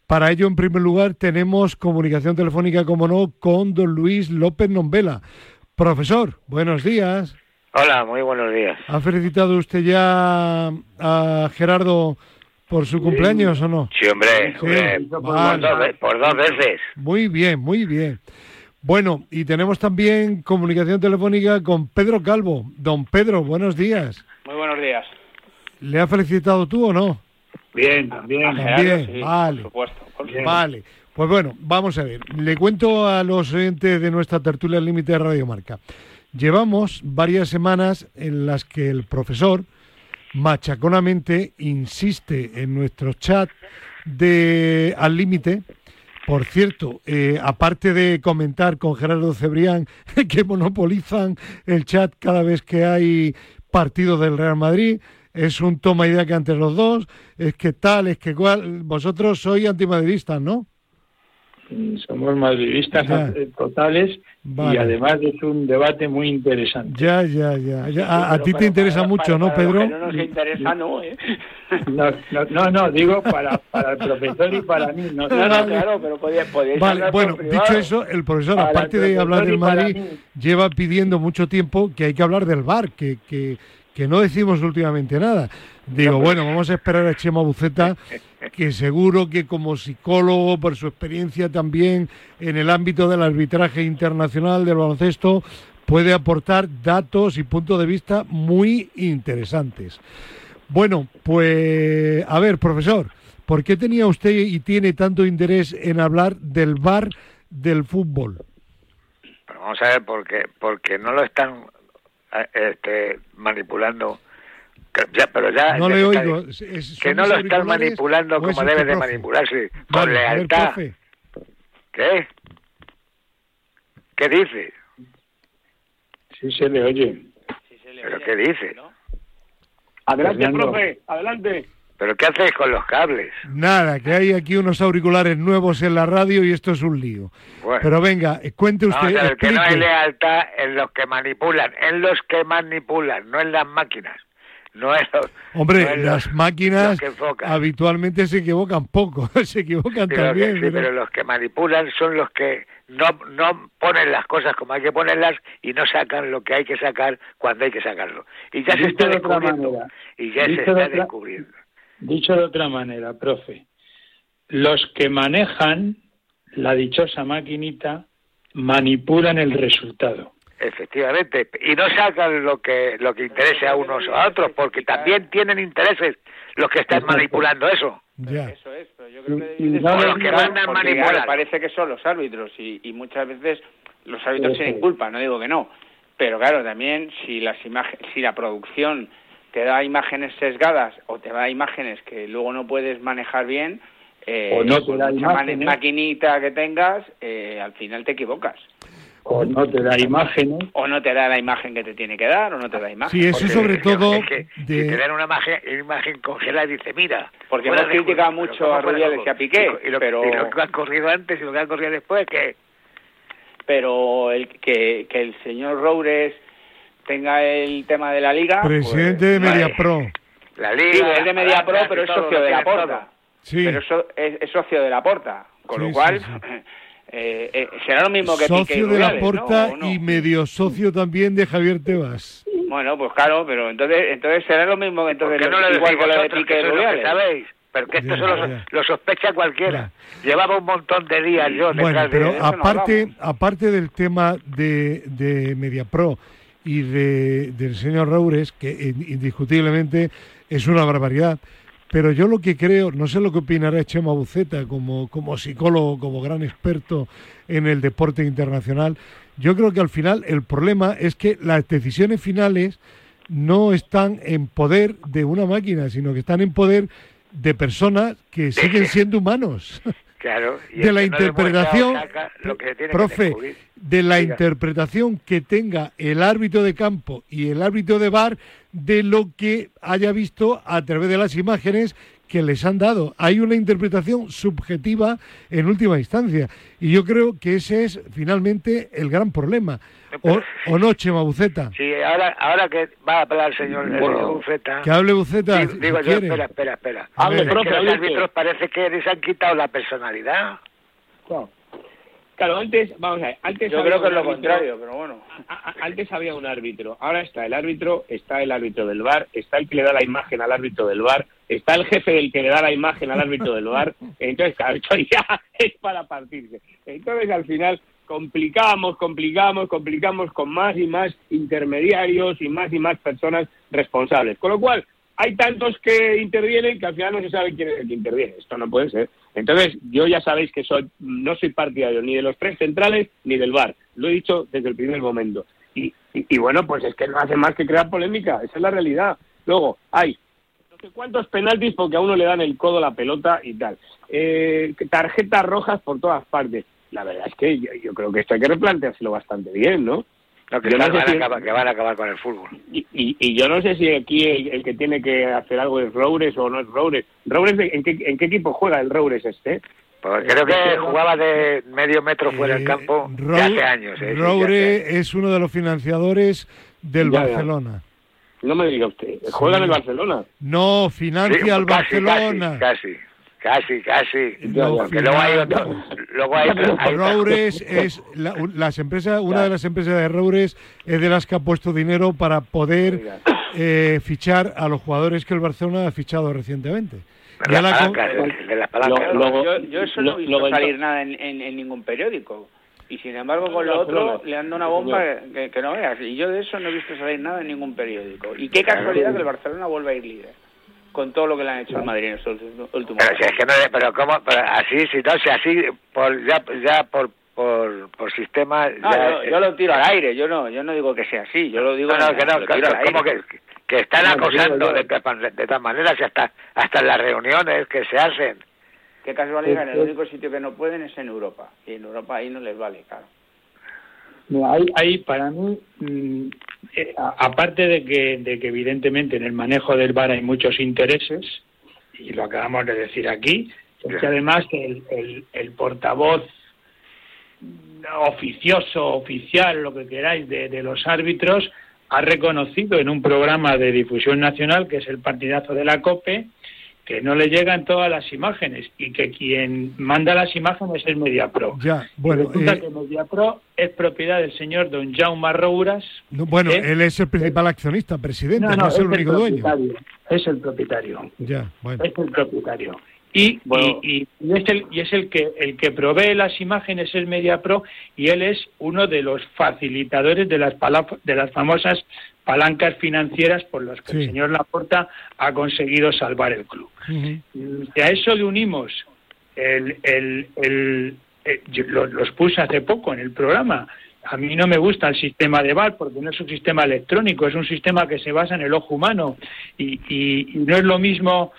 Para ello, en primer lugar, tenemos comunicación telefónica, como no, con don Luis López Nombela. Profesor, buenos días. Hola, muy buenos días. ¿Ha felicitado usted ya a Gerardo por su cumpleaños o no? Sí, hombre, por, dos, veces. Muy bien, muy bien. Bueno, y tenemos también comunicación telefónica con Pedro Calvo. Don Pedro, buenos días. Muy buenos días. ¿Le ha felicitado tú o no? Bien, también. También, vale. Por supuesto. Vale. Pues bueno, vamos a ver. Le cuento a los oyentes de nuestra tertulia límite de Radio Marca. Llevamos varias semanas en las que el profesor machaconamente insiste en nuestro chat de al límite por cierto, eh, aparte de comentar con Gerardo Cebrián que monopolizan el chat cada vez que hay partido del Real Madrid, es un toma idea que antes los dos, es que tal, es que cual, vosotros sois antimadridistas, ¿no? Somos madridistas totales y además es un debate muy interesante. Ya, ya, ya. A, ti te interesa mucho, ¿no, Pedro? no nos interesa, no, ¿eh? no, no, no, digo para, para el profesor y para mí. No, no, claro, pero podéis Vale, bueno, dicho eso, el profesor, aparte de hablar del Madrid, lleva pidiendo mucho tiempo que hay que hablar del bar, que, que, que no decimos últimamente nada. Digo, bueno, vamos a esperar a Chema Buceta, que seguro que como psicólogo, por su experiencia también en el ámbito del arbitraje internacional del baloncesto, puede aportar datos y puntos de vista muy interesantes. Bueno, pues a ver, profesor, ¿por qué tenía usted y tiene tanto interés en hablar del VAR del fútbol. Pero vamos a ver, porque, porque no lo están eh, este, manipulando. Ya, pero ya, no le oigo. que no lo están manipulando como debe de manipularse, con lealtad. ¿Qué? ¿Qué dice? Sí se le oye. ¿Pero qué dice? Adelante, profe, adelante. ¿Pero qué haces con los cables? Nada, que hay aquí unos auriculares nuevos en la radio y esto es un lío. Pero venga, cuente usted. Vamos que no hay lealtad en los que manipulan, en los que manipulan, no en las máquinas. No es Hombre, las máquinas habitualmente se equivocan poco, se equivocan también. sí, pero... los que manipulan son los que no, no ponen las cosas como hay que ponerlas y no sacan lo que hay que sacar cuando hay que sacarlo. Y ya se está descubriendo. Y ya se está descubriendo. Dicho de otra manera, profe, los que manejan la dichosa maquinita manipulan el resultado. Efectivamente, y no sacan lo que lo que interese a unos o a otros, porque también tienen intereses los que están manipulando eso. Eso es, pero yo creo que, los que van a manipular. Parece que son los árbitros y, y muchas veces los árbitros tienen culpa, no digo que no, pero claro, también si las imágenes, si la producción te da imágenes sesgadas o te da imágenes que luego no puedes manejar bien, eh, o no te da maquinita que tengas, eh, al final te equivocas. O no te da imágenes. O no te da la imagen que te tiene que dar, o no te da imagen. Sí, eso sobre todo... de... Si te dan una imagen, imagen congelada y dice, mira... Porque hemos criticado mucho a Rubiales y a Piqué, y lo, pero... Y lo que han corrido antes y lo que han corrido después, que... Pero el, que, que el señor Roures tenga el tema de la liga. Presidente de pues, MediaPro. La liga. es de MediaPro, pero es socio de la Porta. Sí. Pero es, socio de la Porta. Con lo cual, eh, eh, será lo mismo que Socio de la Porta y medio socio también de Javier Tebas. Bueno, pues claro, pero entonces entonces será lo mismo que entonces no lo igual con lo de Piqué de ¿Sabéis? Pero que esto lo, sospecha cualquiera. Llevaba un montón de días yo. Bueno, pero aparte, aparte del tema de, de MediaPro, y de, del señor Roures, que indiscutiblemente es una barbaridad. Pero yo lo que creo, no sé lo que opinará Chema Buceta como, como psicólogo, como gran experto en el deporte internacional, yo creo que al final el problema es que las decisiones finales no están en poder de una máquina, sino que están en poder de personas que siguen siendo humanos. Claro, de la interpretación, profe, de la interpretación que tenga el árbitro de campo y el árbitro de bar de lo que haya visto a través de las imágenes que les han dado. Hay una interpretación subjetiva en última instancia. Y yo creo que ese es finalmente el gran problema. O, no, Chema Buceta. Sí, ahora, ahora que va a hablar el señor, Buceta. Que hable Buceta. Digo, yo, espera, espera, espera. Hable, los árbitros parece que les han quitado la personalidad. Claro, antes, vamos a ver, antes Yo creo que es lo contrario, pero bueno. Antes había un árbitro, ahora está el árbitro, está el árbitro del bar, está el que le da la imagen al árbitro del bar, está el jefe del que le da la imagen al árbitro del bar, entonces claro, esto ya es para partirse. Entonces al final complicamos, complicamos, complicamos con más y más intermediarios y más y más personas responsables. Con lo cual, hay tantos que intervienen que al final no se sabe quién es el que interviene. Esto no puede ser. Entonces, yo ya sabéis que soy, no soy partidario ni de los tres centrales ni del VAR. Lo he dicho desde el primer momento. Y, y, bueno, pues es que no hace más que crear polémica. Esa es la realidad. Luego, hay no sé cuántos penaltis porque a uno le dan el codo la pelota y tal. Eh, tarjetas rojas por todas partes. La verdad es que yo creo que esto hay que replanteárselo bastante bien, ¿no? que, van a acabar, con el fútbol. Y, y, yo no sé si aquí el, que tiene que hacer algo es Roures o no es Roures. ¿Roures ¿en qué, en qué equipo juega el Roures este? Pues creo que jugaba de medio metro fuera del eh, campo hace años. Eh, Roure es uno de los financiadores del Barcelona. No me diga usted, ¿juega en el Barcelona? No, financia al Barcelona. casi. Casi, casi. porque luego hay otro. Luego hay, Roures es las empresas, una de las empresas de Roures es de las que ha puesto dinero para poder eh, fichar a los jugadores que el Barcelona ha fichado recientemente. Ya la de las palancas. yo, eso no he visto salir nada en, en, ningún periódico. Y sin embargo, con lo otro le han dado una bomba que, que, no veas. Y yo de eso no he visto salir nada en ningún periódico. Y qué casualidad que el Barcelona vuelva a ir líder con todo lo que le han hecho al Madrid en estos últimos pero si es que no pero cómo pero así si no si así por ya ya por por, por sistema. yo, lo tiro al aire, yo no yo no digo que sea así, yo lo digo no, que no, como que, que están acosando de, de, tal manera, hasta, hasta en las reuniones que se hacen. Qué casualidad, en el único sitio que no pueden es en Europa, y en Europa ahí no les vale, claro. Ahí, ahí para mí, mm, eh, aparte de que, de que evidentemente en el manejo del bar hay muchos intereses, y lo acabamos de decir aquí, es que además el, el, el portavoz oficioso, oficial, lo que queráis, de, de, los árbitros, ha reconocido en un programa de difusión nacional, que es el partidazo de la COPE, que no le llegan todas las imágenes y que quien manda las imágenes es MediaPro. Ya, bueno, eh, que MediaPro es propiedad del señor don Jaume Rouras. bueno, él es el principal accionista, presidente, no, es el único dueño. Es el propietario. Ya, bueno. Es el propietario. Y, y, es el y es el que el que provee las imágenes es MediaPro y él es uno de los facilitadores de las de las famosas palancas financieras por las que el señor Laporta ha conseguido salvar el club. Y a eso le unimos el, el, el, eh, los puse hace poco en el programa. A mí no me gusta el sistema de VAR porque no es un sistema electrónico, es un sistema que se basa en el ojo humano y, y no es lo mismo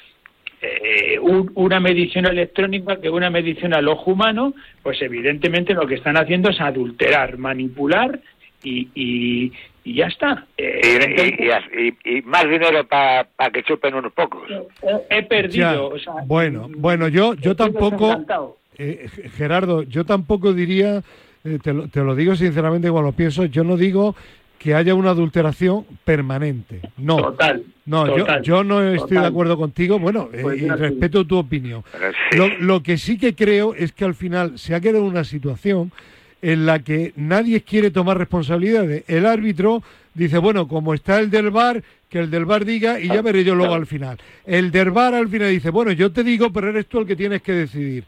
eh, una medición electrónica que una medición al ojo humano, pues evidentemente lo que están haciendo es adulterar, manipular y, y, ya está. Eh, y, más dinero para que chupen unos pocos. He, perdido. bueno, bueno, yo, yo tampoco, eh, Gerardo, yo tampoco diría, te, lo, te lo digo sinceramente igual lo pienso, yo no digo que haya una adulteración permanente. No, total, no yo, yo, no estoy de acuerdo contigo, bueno, pues y respeto tu opinión. Lo, lo, que sí que creo es que al final se ha quedado una situación en la que nadie quiere tomar responsabilidades. El árbitro dice, bueno, como está el del bar, que el del bar diga y ya veré yo luego al final. El del bar al final dice, bueno, yo te digo, pero eres tú el que tienes que decidir.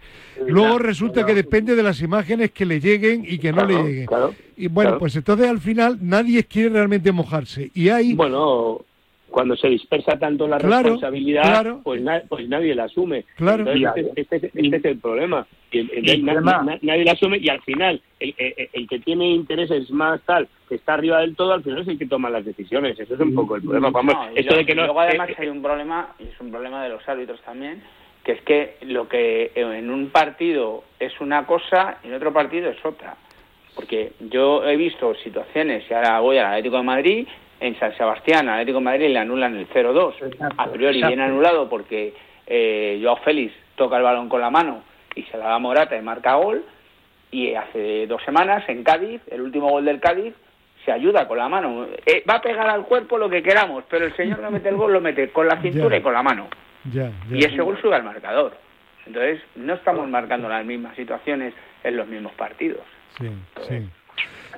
Luego resulta que depende de las imágenes que le lleguen y que no le lleguen. y bueno, pues entonces al final nadie quiere realmente mojarse. Y hay... Bueno, cuando se dispersa tanto la responsabilidad, Pues, pues, nadie la asume. Claro. Este, este, este, es el problema. nadie la asume y al final el, que tiene intereses más tal, que está arriba del todo, al final es el que toma las decisiones. Eso es un poco el problema. Vamos, esto de que no, luego además hay un problema, y es un problema de los árbitros también, que es que lo que en un partido es una cosa, en otro partido es otra. Porque yo he visto situaciones, y ahora voy al Atlético de Madrid, en San Sebastián, Atlético de Madrid le anulan el 0-2. A priori viene anulado porque eh, Joao Félix toca el balón con la mano y se la da Morata y marca gol. Y hace dos semanas en Cádiz, el último gol del Cádiz, se ayuda con la mano. Eh, va a pegar al cuerpo lo que queramos, pero el señor no mete el gol, lo mete con la cintura y con la mano. y ese gol sube al marcador. Entonces, no estamos marcando las mismas situaciones en los mismos partidos. Sí, sí.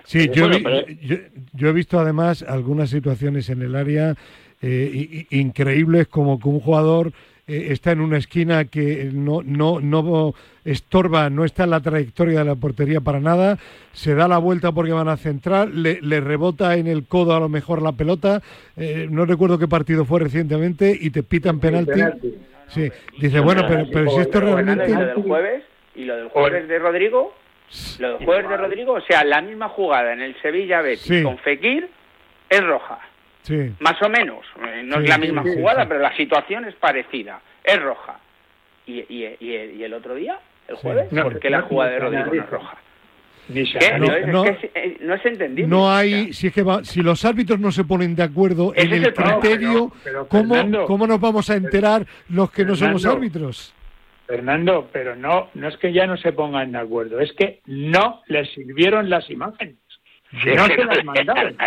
Sí, yo, he visto además algunas situaciones en el área eh, increíbles como que un jugador eh, está en una esquina que no, no, no estorba, no está en la trayectoria de la portería para nada, se da la vuelta porque van a centrar, le, rebota en el codo a lo mejor la pelota, eh, no recuerdo qué partido fue recientemente, y te pitan penalti. Sí, dice, bueno, pero, pero si esto realmente... Y lo del jueves de Rodrigo lo del jueves de Rodrigo, o sea, la misma jugada en el Sevilla Betis con Fekir es roja. Sí. Más o menos. Eh, no es la misma jugada, pero la situación es parecida. Es roja. ¿Y, y, y, el otro día, el jueves? ¿Por qué la jugada de Rodrigo no es roja? No, es, entendible. No hay, si es que si los árbitros no se ponen de acuerdo en el, criterio, ¿cómo, ¿cómo nos vamos a enterar los que no somos árbitros? Fernando, pero no, no es que ya no se pongan de acuerdo, es que no les sirvieron las imágenes. no se las mandaron.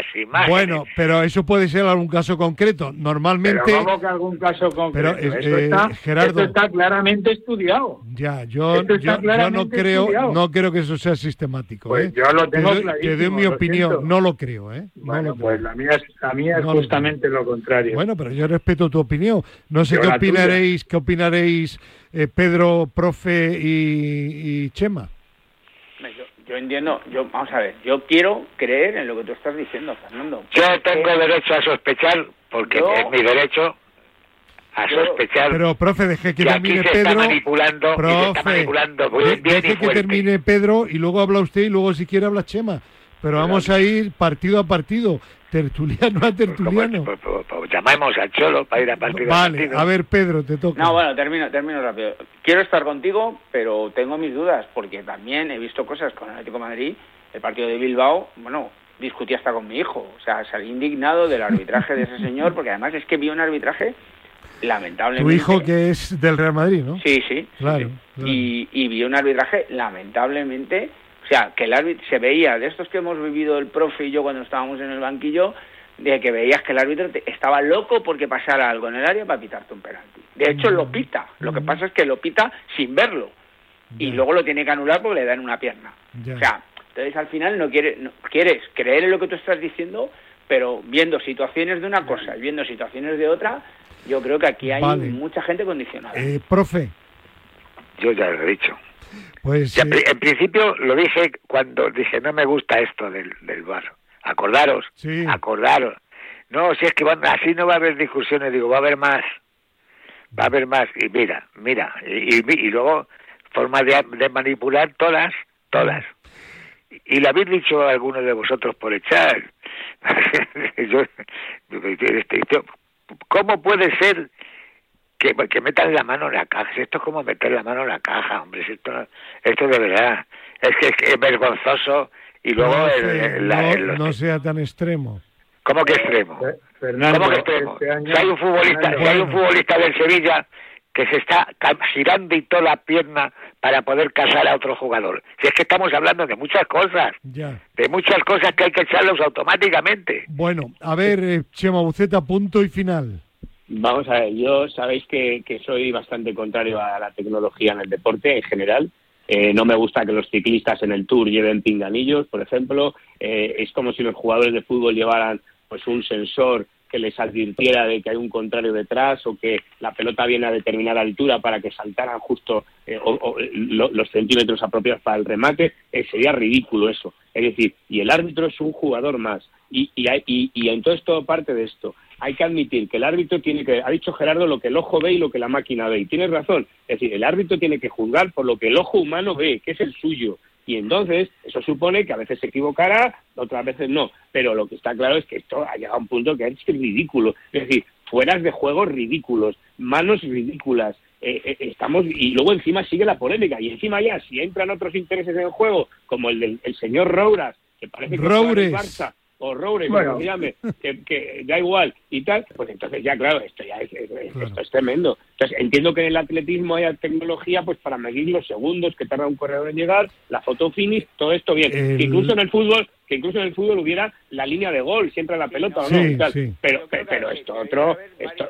Bueno, pero eso puede ser algún caso concreto. Normalmente. Pero ¿cómo que algún caso concreto? Pero, eh, está, Gerardo, está claramente estudiado. Ya, yo, yo, no creo, no creo que eso sea sistemático. Pues ¿eh? yo lo tengo Te doy mi opinión, no lo creo, ¿eh? bueno, pues la mía es, la mía es justamente lo, contrario. Bueno, pero yo respeto tu opinión. No sé qué opinaréis, qué opinaréis eh, Pedro, Profe y, Chema? Yo, entiendo, yo vamos a ver, yo quiero creer en lo que tú estás diciendo, Fernando. Yo tengo derecho a sospechar, porque es mi derecho, a sospechar. Pero, profe, deje que, termine se Pedro. Está manipulando, profe, está manipulando bien, deje que termine Pedro y luego habla usted y luego si quiere habla Chema. Pero vamos a ir partido a partido, tertuliano a tertuliano. Pues, pues, pues, llamamos al Cholo para ir a partido vale, a partido. a ver, Pedro, te toca. No, bueno, termino, termino rápido. Quiero estar contigo, pero tengo mis dudas, porque también he visto cosas con el Atlético de Madrid, el partido de Bilbao, bueno, discutí hasta con mi hijo. O sea, salí indignado del arbitraje de ese señor, porque además es que vi un arbitraje lamentablemente. Tu hijo que es del Real Madrid, ¿no? Sí, sí. Claro. Y, y vi un arbitraje lamentablemente. O sea, que el árbitro se veía, de estos que hemos vivido el profe y yo cuando estábamos en el banquillo, de que veías que el árbitro estaba loco porque pasara algo en el área para pitarte un penalti. De hecho, lo pita. Lo que pasa es que lo pita sin verlo. Y luego lo tiene que anular porque le dan una pierna. O sea, entonces al final no, quiere, no quieres creer en lo que tú estás diciendo, pero viendo situaciones de una cosa y viendo situaciones de otra, yo creo que aquí hay Vale. mucha gente condicionada. Eh, profe, Yo ya lo he dicho. Pues eh, en principio lo dije cuando dije no me gusta esto del, del bar. Acordaros, Sí. acordaros. No, si es que van, así no va a haber discusiones, digo, va a haber más. Va a haber más. Y mira, mira. Y, y, y luego formas de, de manipular todas, todas. Y lo habéis dicho algunos de vosotros por echar. Yo- este, yo- ¿Cómo puede ser que, que metan la mano en la caja? Esto es como meter la mano en la caja, hombre. si Esto, no- esto de verdad. Es que es, que es vergonzoso. Y luego, el- profe, el- la- no, el- no sea tan extremo. ¿cómo que extremo? Fernando, ¿Cómo que extremo? este año- Si hay un futbolista, Fernando, si hay un futbolista del Sevilla que se está girando y toda la pierna para poder casar a otro jugador. Si es que estamos hablando de muchas cosas, Ya. de muchas cosas que hay que echarlos automáticamente. Bueno, a ver, eh, Chema Buceta, punto y final. Vamos a ver, yo sabéis que, que soy bastante contrario a la tecnología en el deporte en general. Eh, no me gusta que los ciclistas en el Tour lleven pinganillos, por ejemplo. Eh, es como si los jugadores de fútbol llevaran pues un sensor que les advirtiera de que hay un contrario detrás o que la pelota viene a determinada altura para que saltaran justo eh, o- lo- los centímetros apropiados para el remate. Eh, sería ridículo eso. Es decir, y el árbitro es un jugador más. Y, y, y, y entonces todo parte de esto. Hay que admitir que el árbitro tiene que, ha dicho Gerardo, lo que el ojo ve y lo que la máquina ve. Y tienes razón. Es decir, el árbitro tiene que juzgar por lo que el ojo humano ve, que es el suyo. Y entonces, eso supone que a veces se equivocará, otras veces no. Pero lo que está claro es que esto ha llegado a un punto que es ridículo. Es decir, fueras de juegos ridículos, manos ridículas. eh, eh, estamos y luego encima sigue la polémica y encima ya si entran otros intereses en juego como el del el señor Rouras que parece que el Roures. Barça o Roures, Bueno. que, que da igual y tal, pues entonces ya claro, esto ya es, es- es- Claro. esto es tremendo. Entonces entiendo que en el atletismo haya tecnología pues para medir los segundos que tarda un corredor en llegar, la foto finish, todo esto bien. El- Que incluso en el fútbol, que incluso en el fútbol hubiera la línea de gol, si entra la pelota o no, Sí, y tal. sí. Pero, pero, pero esto otro, esto,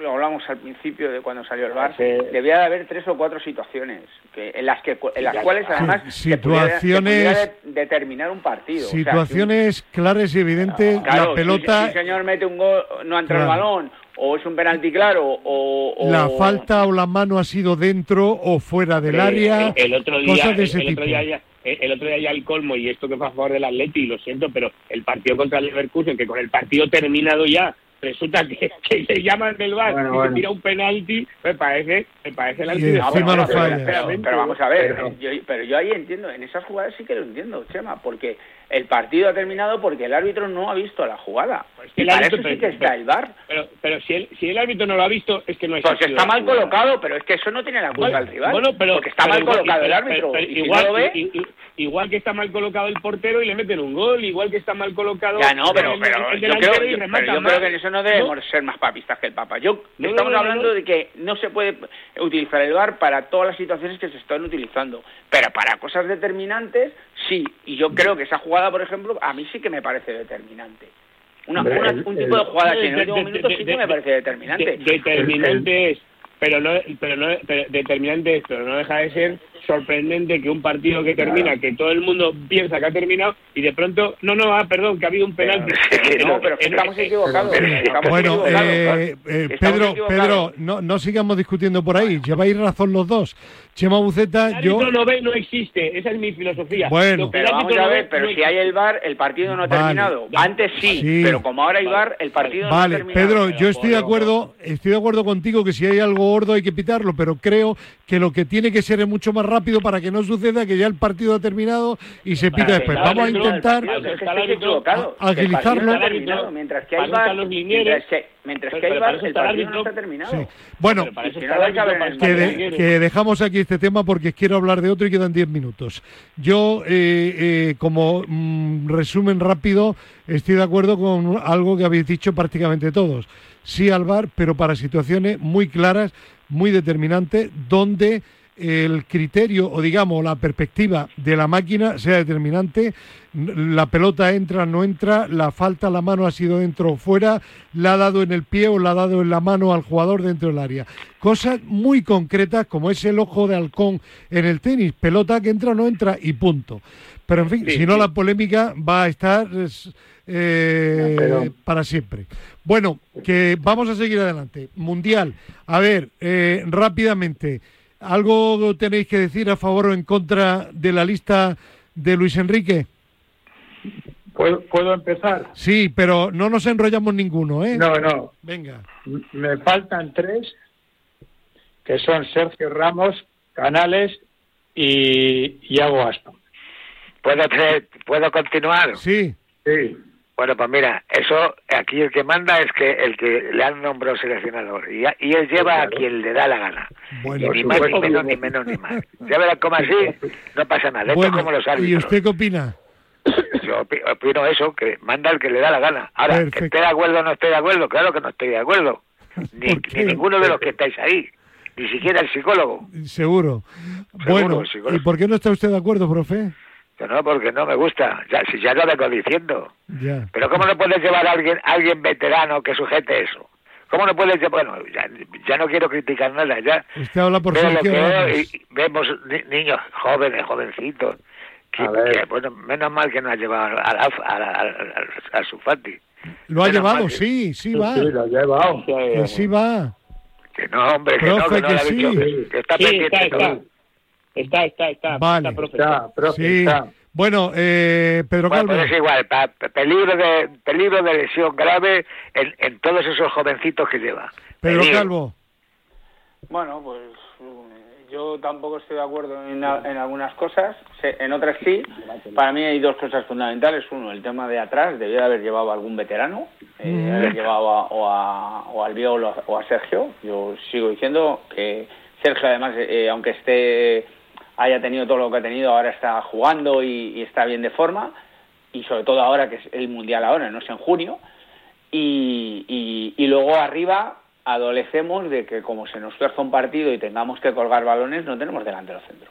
lo hablamos al principio de cuando salió el bar. Sí. Debía de haber tres o cuatro situaciones que, en las que en las cuales además Sí, se pudiera- se situaciones- pudiera de- determinar un partido. O sea, Situaciones claras y evidentes, claro, la pelota, Si, si el señor mete un gol, no entra el Claro. balón, o es un penalti claro, o, o- la falta o la mano ha sido dentro o fuera del Eh, área, el, el otro día, cosas de ese el, el otro tipo. día ya, el, el otro día ya el colmo y esto que fue a favor del Atleti y lo siento pero el partido contra el Leverkusen que con el partido terminado ya resulta que, que se llaman del bar Bueno, y bueno. se tira un penalti me parece me parece la Y encima lo pero, pero- pero vamos a ver, Pero- yo, pero yo ahí entiendo, en esas jugadas sí que lo entiendo, Chema, porque el partido ha terminado porque el árbitro no ha visto la jugada. Pues que y el para árbitro- eso sí pero- que está el bar. pero, pero si el, si el árbitro no lo ha visto es que no hay Pues está mal colocado, pero es que eso no tiene la culpa Bueno, el rival. bueno, pero, porque está pero mal igual- colocado el pero- árbitro. pero y si igual, no lo ve, i- i- igual que está mal colocado el portero y le meten un gol, igual que está mal colocado Ya no, pero, el- pero el yo delantero creo, yo, pero yo creo que en eso no debemos No, ser más papistas que el Papa. Yo No, estamos no, no, hablando no. de que no se puede utilizar el VAR para todas las situaciones que se están utilizando, pero para cosas determinantes sí. Y yo creo que esa jugada, por ejemplo, a mí sí que me parece determinante. Una, Hombre, una- el- un el- tipo de jugada que en el último minuto sí de- que me parece determinante. de- determinante es, pero no, pero no, pero determinante es, pero no deja de ser sorprendente que un partido que termina, que todo el mundo piensa que ha terminado y de pronto, no, no, ah, perdón, que ha habido un penalti. no, pero estamos equivocados. bueno, eh, eh, Pedro, Pedro, no, no sigamos discutiendo por ahí. Lleváis razón los dos. Chema Buceta, yo... no ve, no existe. Esa es mi filosofía. Bueno, pero vamos a ver, pero si hay el VAR, el partido no ha terminado. Antes sí, pero como ahora hay VAR, el partido no ha terminado. Vale, Pedro, yo estoy de acuerdo, estoy de acuerdo contigo que si hay algo gordo hay que pitarlo, pero creo que lo que tiene que ser es mucho más rápido para que no suceda que ya el partido ha terminado y se pita después. Vamos a intentar agilizarlo. Mientras que hay mientras que hay el partido no está terminado. Bueno, que dejamos aquí este tema porque quiero hablar de otro y quedan 10 minutos. Yo, eh, eh, como mm, resumen rápido, estoy de acuerdo con algo que habéis dicho prácticamente todos. Sí al VAR, pero para situaciones muy claras, muy determinantes, donde el criterio o digamos la perspectiva de la máquina sea determinante, la pelota entra, no entra, la falta, la mano ha sido dentro o fuera, la ha dado en el pie o la ha dado en la mano al jugador dentro del área. Cosas muy concretas como es el ojo de halcón en el tenis, pelota que entra o no entra y punto. Pero en fin, si no la polémica va a estar eh, para siempre. Bueno, que vamos a seguir adelante. Mundial. A ver, eh, rápidamente. ¿Algo tenéis que decir a favor o en contra de la lista de Luis Enrique? ¿Puedo, empezar? Sí, pero no nos enrollamos ninguno, ¿eh? No, no. Venga. Me faltan tres, que son Sergio Ramos, Canales y Iago Aston. ¿Puedo, ¿Puedo continuar? Sí. Sí. Bueno, pues mira, eso aquí el que manda es que el que le han nombrado seleccionador y, y él lleva a quien le da la gana. ni más ni menos ni menos ni más. Ya verás como así no pasa nada. Esto es como los árbitros. ¿Y usted qué opina? Yo opino eso, que manda el que le da la gana. Ahora, que esté de acuerdo o no estoy de acuerdo, claro que no estoy de acuerdo. Ni, ninguno de los que estáis ahí. Ni siquiera el psicólogo. Seguro. bueno, ¿y por qué no está usted de acuerdo, profe? No, porque no me gusta. Ya, si ya lo vengo diciendo. Pero ¿cómo no puedes llevar a alguien, alguien veterano que sujete eso? ¿Cómo no puedes llevar? Bueno, ya, no quiero criticar nada, ya. Usted habla por Veo que vemos niños jóvenes, jovencitos. Que, bueno, menos mal que no ha llevado a, su Fati. Lo ha llevado, sí, sí va. Sí, lo ha llevado. Que sí va. Que no, hombre, que no, que, no sí. que está pendiente. Está, está, está. Vale. Está, sí. Bueno, eh, Pedro Calvo. es igual, peligro, de, peligro de lesión grave en, en todos esos jovencitos que lleva. Pedro Calvo. Bueno, pues yo tampoco estoy de acuerdo en, en, algunas cosas, en otras sí. Para mí hay dos cosas fundamentales. Uno, el tema de atrás, debía haber llevado a algún veterano, eh, mm. haber llevado a, o, a, o al Violo o a Sergio. Yo sigo diciendo que Sergio, además, eh, aunque esté haya tenido todo lo que ha tenido, ahora está jugando y, está bien de forma, y sobre todo ahora que es el Mundial ahora, no es en junio, y, y, luego arriba adolecemos de que como se nos fuerza un partido y tengamos que colgar balones, no tenemos delantero centro.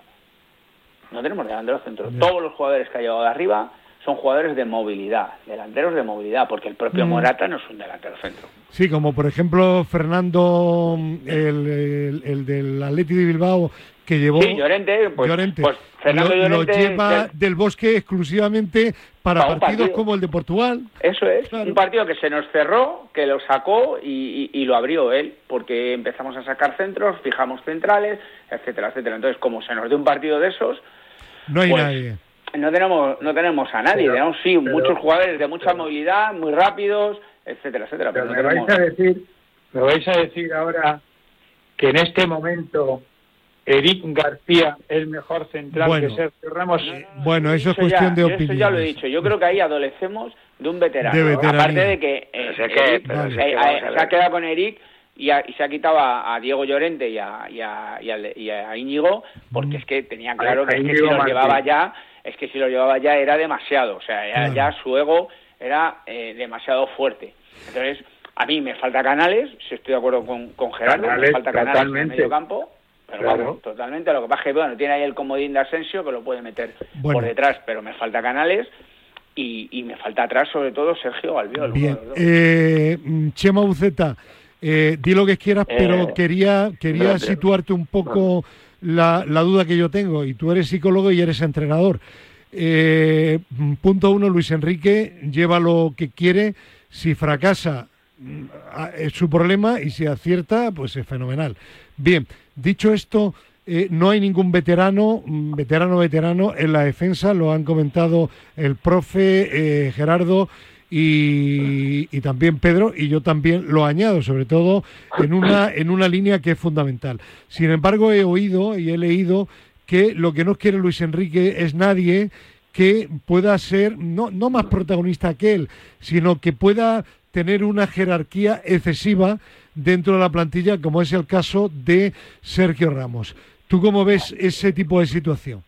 No tenemos delantero centro. Todos los jugadores que ha llevado de arriba son jugadores de movilidad, delanteros de movilidad, porque el propio mm. Morata no es un delantero centro. Sí, como por ejemplo Fernando, el, el, del Atleti de Bilbao, que llevó sí, Llorente, pues, pues Fernando lo, Llorente, lleva del... bosque exclusivamente para, partidos como el de Portugal. Eso es, un partido que se nos cerró, que lo sacó y, y, lo abrió él, porque empezamos a sacar centros, fijamos centrales, etcétera, etcétera. Entonces, como se nos dio un partido de esos, no hay pues, nadie. No tenemos, no tenemos a nadie, tenemos sí muchos jugadores de mucha movilidad, muy rápidos, etcétera, etcétera. Pero, me vais a decir, me vais a decir ahora que en este momento Eric García es mejor central que Sergio Ramos. bueno, eso es cuestión de opinión. Eso ya lo he dicho. Yo creo que ahí adolecemos de un veterano. Aparte de que, eh, se ha quedado con Eric y, se ha quitado a, Diego Llorente y a, y a, y a, Íñigo porque es que tenía claro que, si lo llevaba ya, es que si lo llevaba ya era demasiado. O sea, ya, su ego era eh, demasiado fuerte. Entonces, a mí me falta canales, si estoy de acuerdo con, con Gerardo, me falta canales en el medio campo pero totalmente. Lo que pasa es que bueno, tiene ahí el comodín de Asensio que lo puede meter por detrás, pero me falta Canales y, me falta atrás sobre todo Sergio Albiol. Bien, eh, Chema Buceta, eh, di lo que quieras, pero eh, quería, quería situarte un poco la, duda que yo tengo, y tú eres psicólogo y eres entrenador. Eh, punto uno, Luis Enrique lleva lo que quiere, si fracasa mm, es su problema y si acierta, pues es fenomenal. Bien, dicho esto, eh, no hay ningún veterano, mm, veterano, veterano en la defensa, lo han comentado el profe eh, Gerardo y, también Pedro, y yo también lo añado, sobre todo en una, en una línea que es fundamental. Sin embargo, he oído y he leído que lo que no quiere Luis Enrique es nadie que pueda ser no, no más protagonista que él, sino que pueda tener una jerarquía excesiva dentro de la plantilla, como es el caso de Sergio Ramos. ¿Tú cómo ves ese tipo de situación?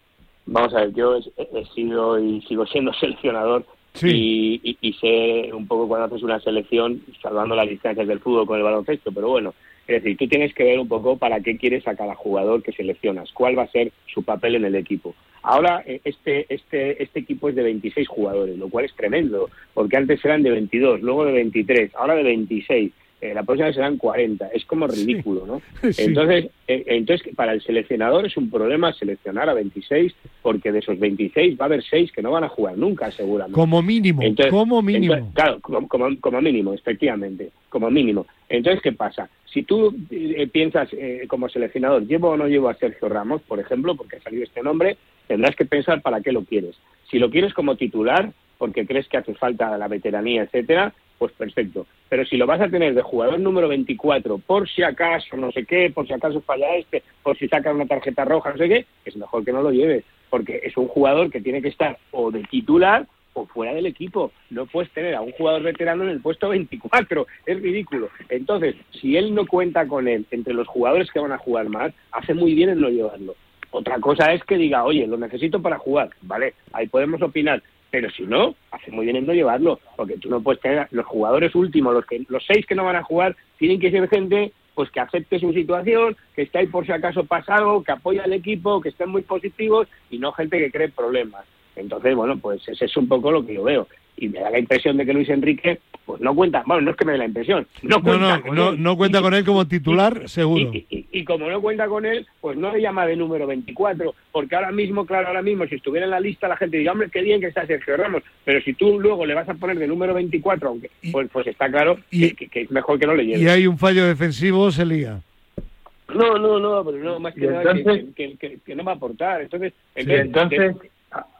Vamos a ver, yo he, sido y sigo siendo seleccionador y, sé un poco cuando haces una selección, salvando las distancias del fútbol con el baloncesto, pero bueno, es decir, tú tienes que ver un poco para qué quieres a cada jugador que seleccionas, cuál va a ser su papel en el equipo. Ahora eh, este, este, este equipo es de 26 jugadores, lo cual es tremendo, porque antes eran de 22, luego de 23, ahora de 26 eh, la próxima serán 40. Es como ridículo, ¿no? Entonces, eh, entonces, para el seleccionador es un problema seleccionar a 26, porque de esos 26 va a haber 6 que no van a jugar nunca, seguramente. Como mínimo, como mínimo. claro, como, como, mínimo, efectivamente, como mínimo. Entonces, ¿qué pasa? Si tú eh, piensas como seleccionador, ¿llevo o no llevo a Sergio Ramos, por ejemplo, porque ha salido este nombre, tendrás que pensar para qué lo quieres. Si lo quieres como titular, porque crees que hace falta la veteranía, etcétera, pues perfecto. Pero si lo vas a tener de jugador número 24, por si acaso, no sé qué, por si acaso falla este, por si saca una tarjeta roja, no sé qué, es mejor que no lo lleves, porque es un jugador que tiene que estar o de titular o fuera del equipo. No puedes tener a un jugador veterano en el puesto 24, es ridículo. Entonces, si él no cuenta con él entre los jugadores que van a jugar más, hace muy bien en no llevarlo. Otra cosa es que diga, oye, lo necesito para jugar, ¿vale? Ahí podemos opinar, pero si no, hace muy bien en no llevarlo, porque tú no puedes tener los jugadores últimos, los que los seis que no van a jugar, tienen que ser gente pues que acepte su situación, que esté ahí por si acaso pasado, que apoya al equipo, que estén muy positivos y no gente que cree problemas. Entonces, bueno, pues ese es un poco lo que yo veo y me da la impresión de que Luis Enrique pues no cuenta, bueno, no es que me dé la impresión, no cuenta, con, él. no cuenta con él como titular, seguro. Y, como no cuenta con él, pues no le llama de número 24, porque ahora mismo, claro, ahora mismo, si estuviera en la lista la gente diría, hombre, qué bien que está Sergio Ramos, pero si tú luego le vas a poner de número 24, aunque pues, pues está claro que, es mejor que no le lleve. Y hay un fallo defensivo, se lía. No, no, no, pero no, más que nada que, no va a aportar. Entonces, entonces,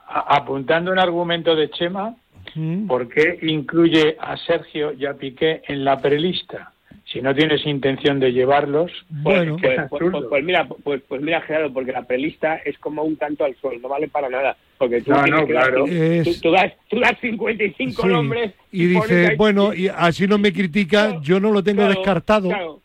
apuntando un argumento de Chema, ¿por qué incluye a Sergio y a Piqué en la prelista? Si no tienes intención de llevarlos, bueno, pues, pues, pues, pues, mira, pues, pues mira, Gerardo, porque la prelista es como un tanto al sol, no vale para nada. Porque tú, no, claro. tú, das, tú, das, 55 nombres y, dice, bueno, y así no me critica, yo no lo tengo descartado.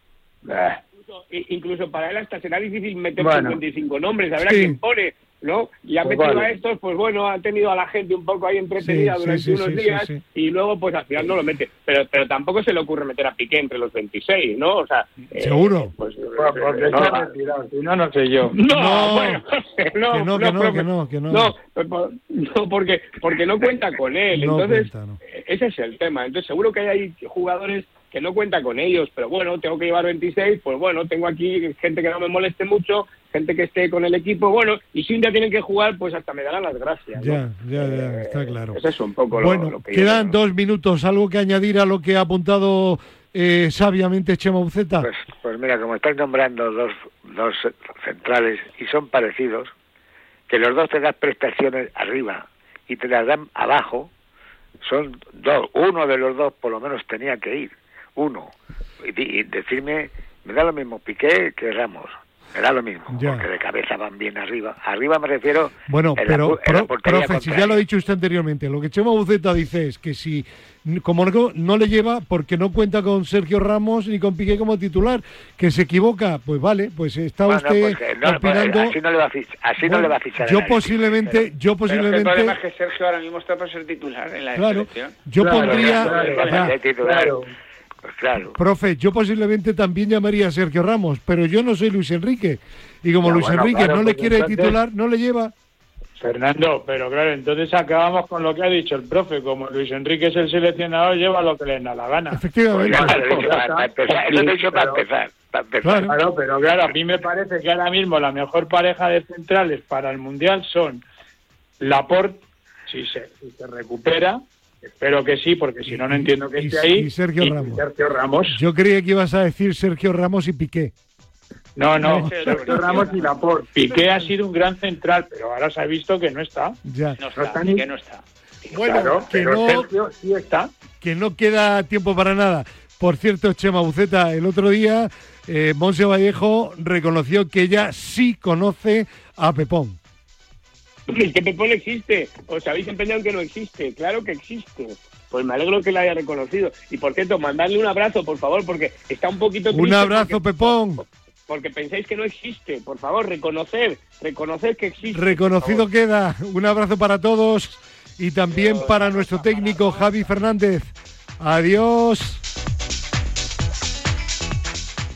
Incluso, para él hasta será difícil meter 55 nombres, a ver a quién pone ¿no? Y ha pues metido a estos, pues bueno, ha tenido a la gente un poco ahí entretenida durante unos días y luego pues al final no lo mete. Pero pero tampoco se le ocurre meter a Piqué entre los 26, ¿no? O sea... Eh, ¿Seguro? pues, porque no, no, si no, no sé yo. No, bueno, no, que no, que no, que no, que no. No, pues, no porque, porque no cuenta con él. Entonces, ese es el tema. Entonces seguro que hay jugadores que no cuenta con ellos, pero bueno, tengo que llevar 26, pues bueno, tengo aquí gente que no me moleste mucho, gente que esté con el equipo, bueno, y si un día tienen que jugar, pues hasta me darán las gracias. Ya, ya, ya, eh, está claro. Eso es un poco bueno, lo, que quedan dos minutos, algo que añadir a lo que ha apuntado eh, sabiamente Chema Buceta. Pues, pues mira, como estás nombrando dos, dos centrales y son parecidos, que los dos te dan prestaciones arriba y te las dan abajo, son dos, uno de los dos por lo menos tenía que ir uno, y, decirme, me da lo mismo Piqué que Ramos. Me da lo mismo, porque de cabeza van bien arriba. Arriba me refiero. Bueno, pero, profe, si ya lo ha dicho usted anteriormente, lo que Chema Buceta dice es que si, como no, no, le lleva, porque no cuenta con Sergio Ramos ni con Piqué como titular, que se equivoca, pues vale, pues está usted no, opinando. así no le va a fichar. Así no le va a fichar yo posiblemente, yo posiblemente. el problema es que Sergio ahora mismo está para ser titular en la claro, Yo pondría. Claro, pues claro. Profe, yo posiblemente también llamaría a Sergio Ramos, pero yo no soy Luis Enrique. Y como Luis Enrique no le quiere titular, no le lleva. Fernando, pero claro, entonces acabamos con lo que ha dicho el profe. Como Luis Enrique es el seleccionador, lleva lo que le da la gana. Efectivamente. Pues para empezar, para empezar. Claro. pero claro, a mí me parece que ahora mismo la mejor pareja de centrales para el Mundial son Laporte, si se, si se recupera, espero que sí, porque si no, no entiendo que esté ahí, y Sergio, Ramos. Sergio Ramos. Yo creía que ibas a decir Sergio Ramos y Piqué. No, no, Sergio Ramos y Laporte. Piqué ha sido un gran central, pero ahora se ha visto que no está. Ya. No está, Piqué no está. Bueno, Claro, que pero no, Sergio sí está. que no queda tiempo para nada. Por cierto, Chema Buceta, el otro día eh, Monse Vallejo reconoció que ella sí conoce a Pepón. Es que Pepón existe. Os habéis empeñado en que no existe. Claro que existe. Pues me alegro que la haya reconocido. Y por cierto, mandadle un abrazo, por favor, porque está un poquito Un abrazo, porque- Pepón. Porque pensáis que no existe. Por favor, reconocer, reconocer que existe. Reconocido queda. Un abrazo para todos y también para nuestro técnico Javi Fernández. Adiós.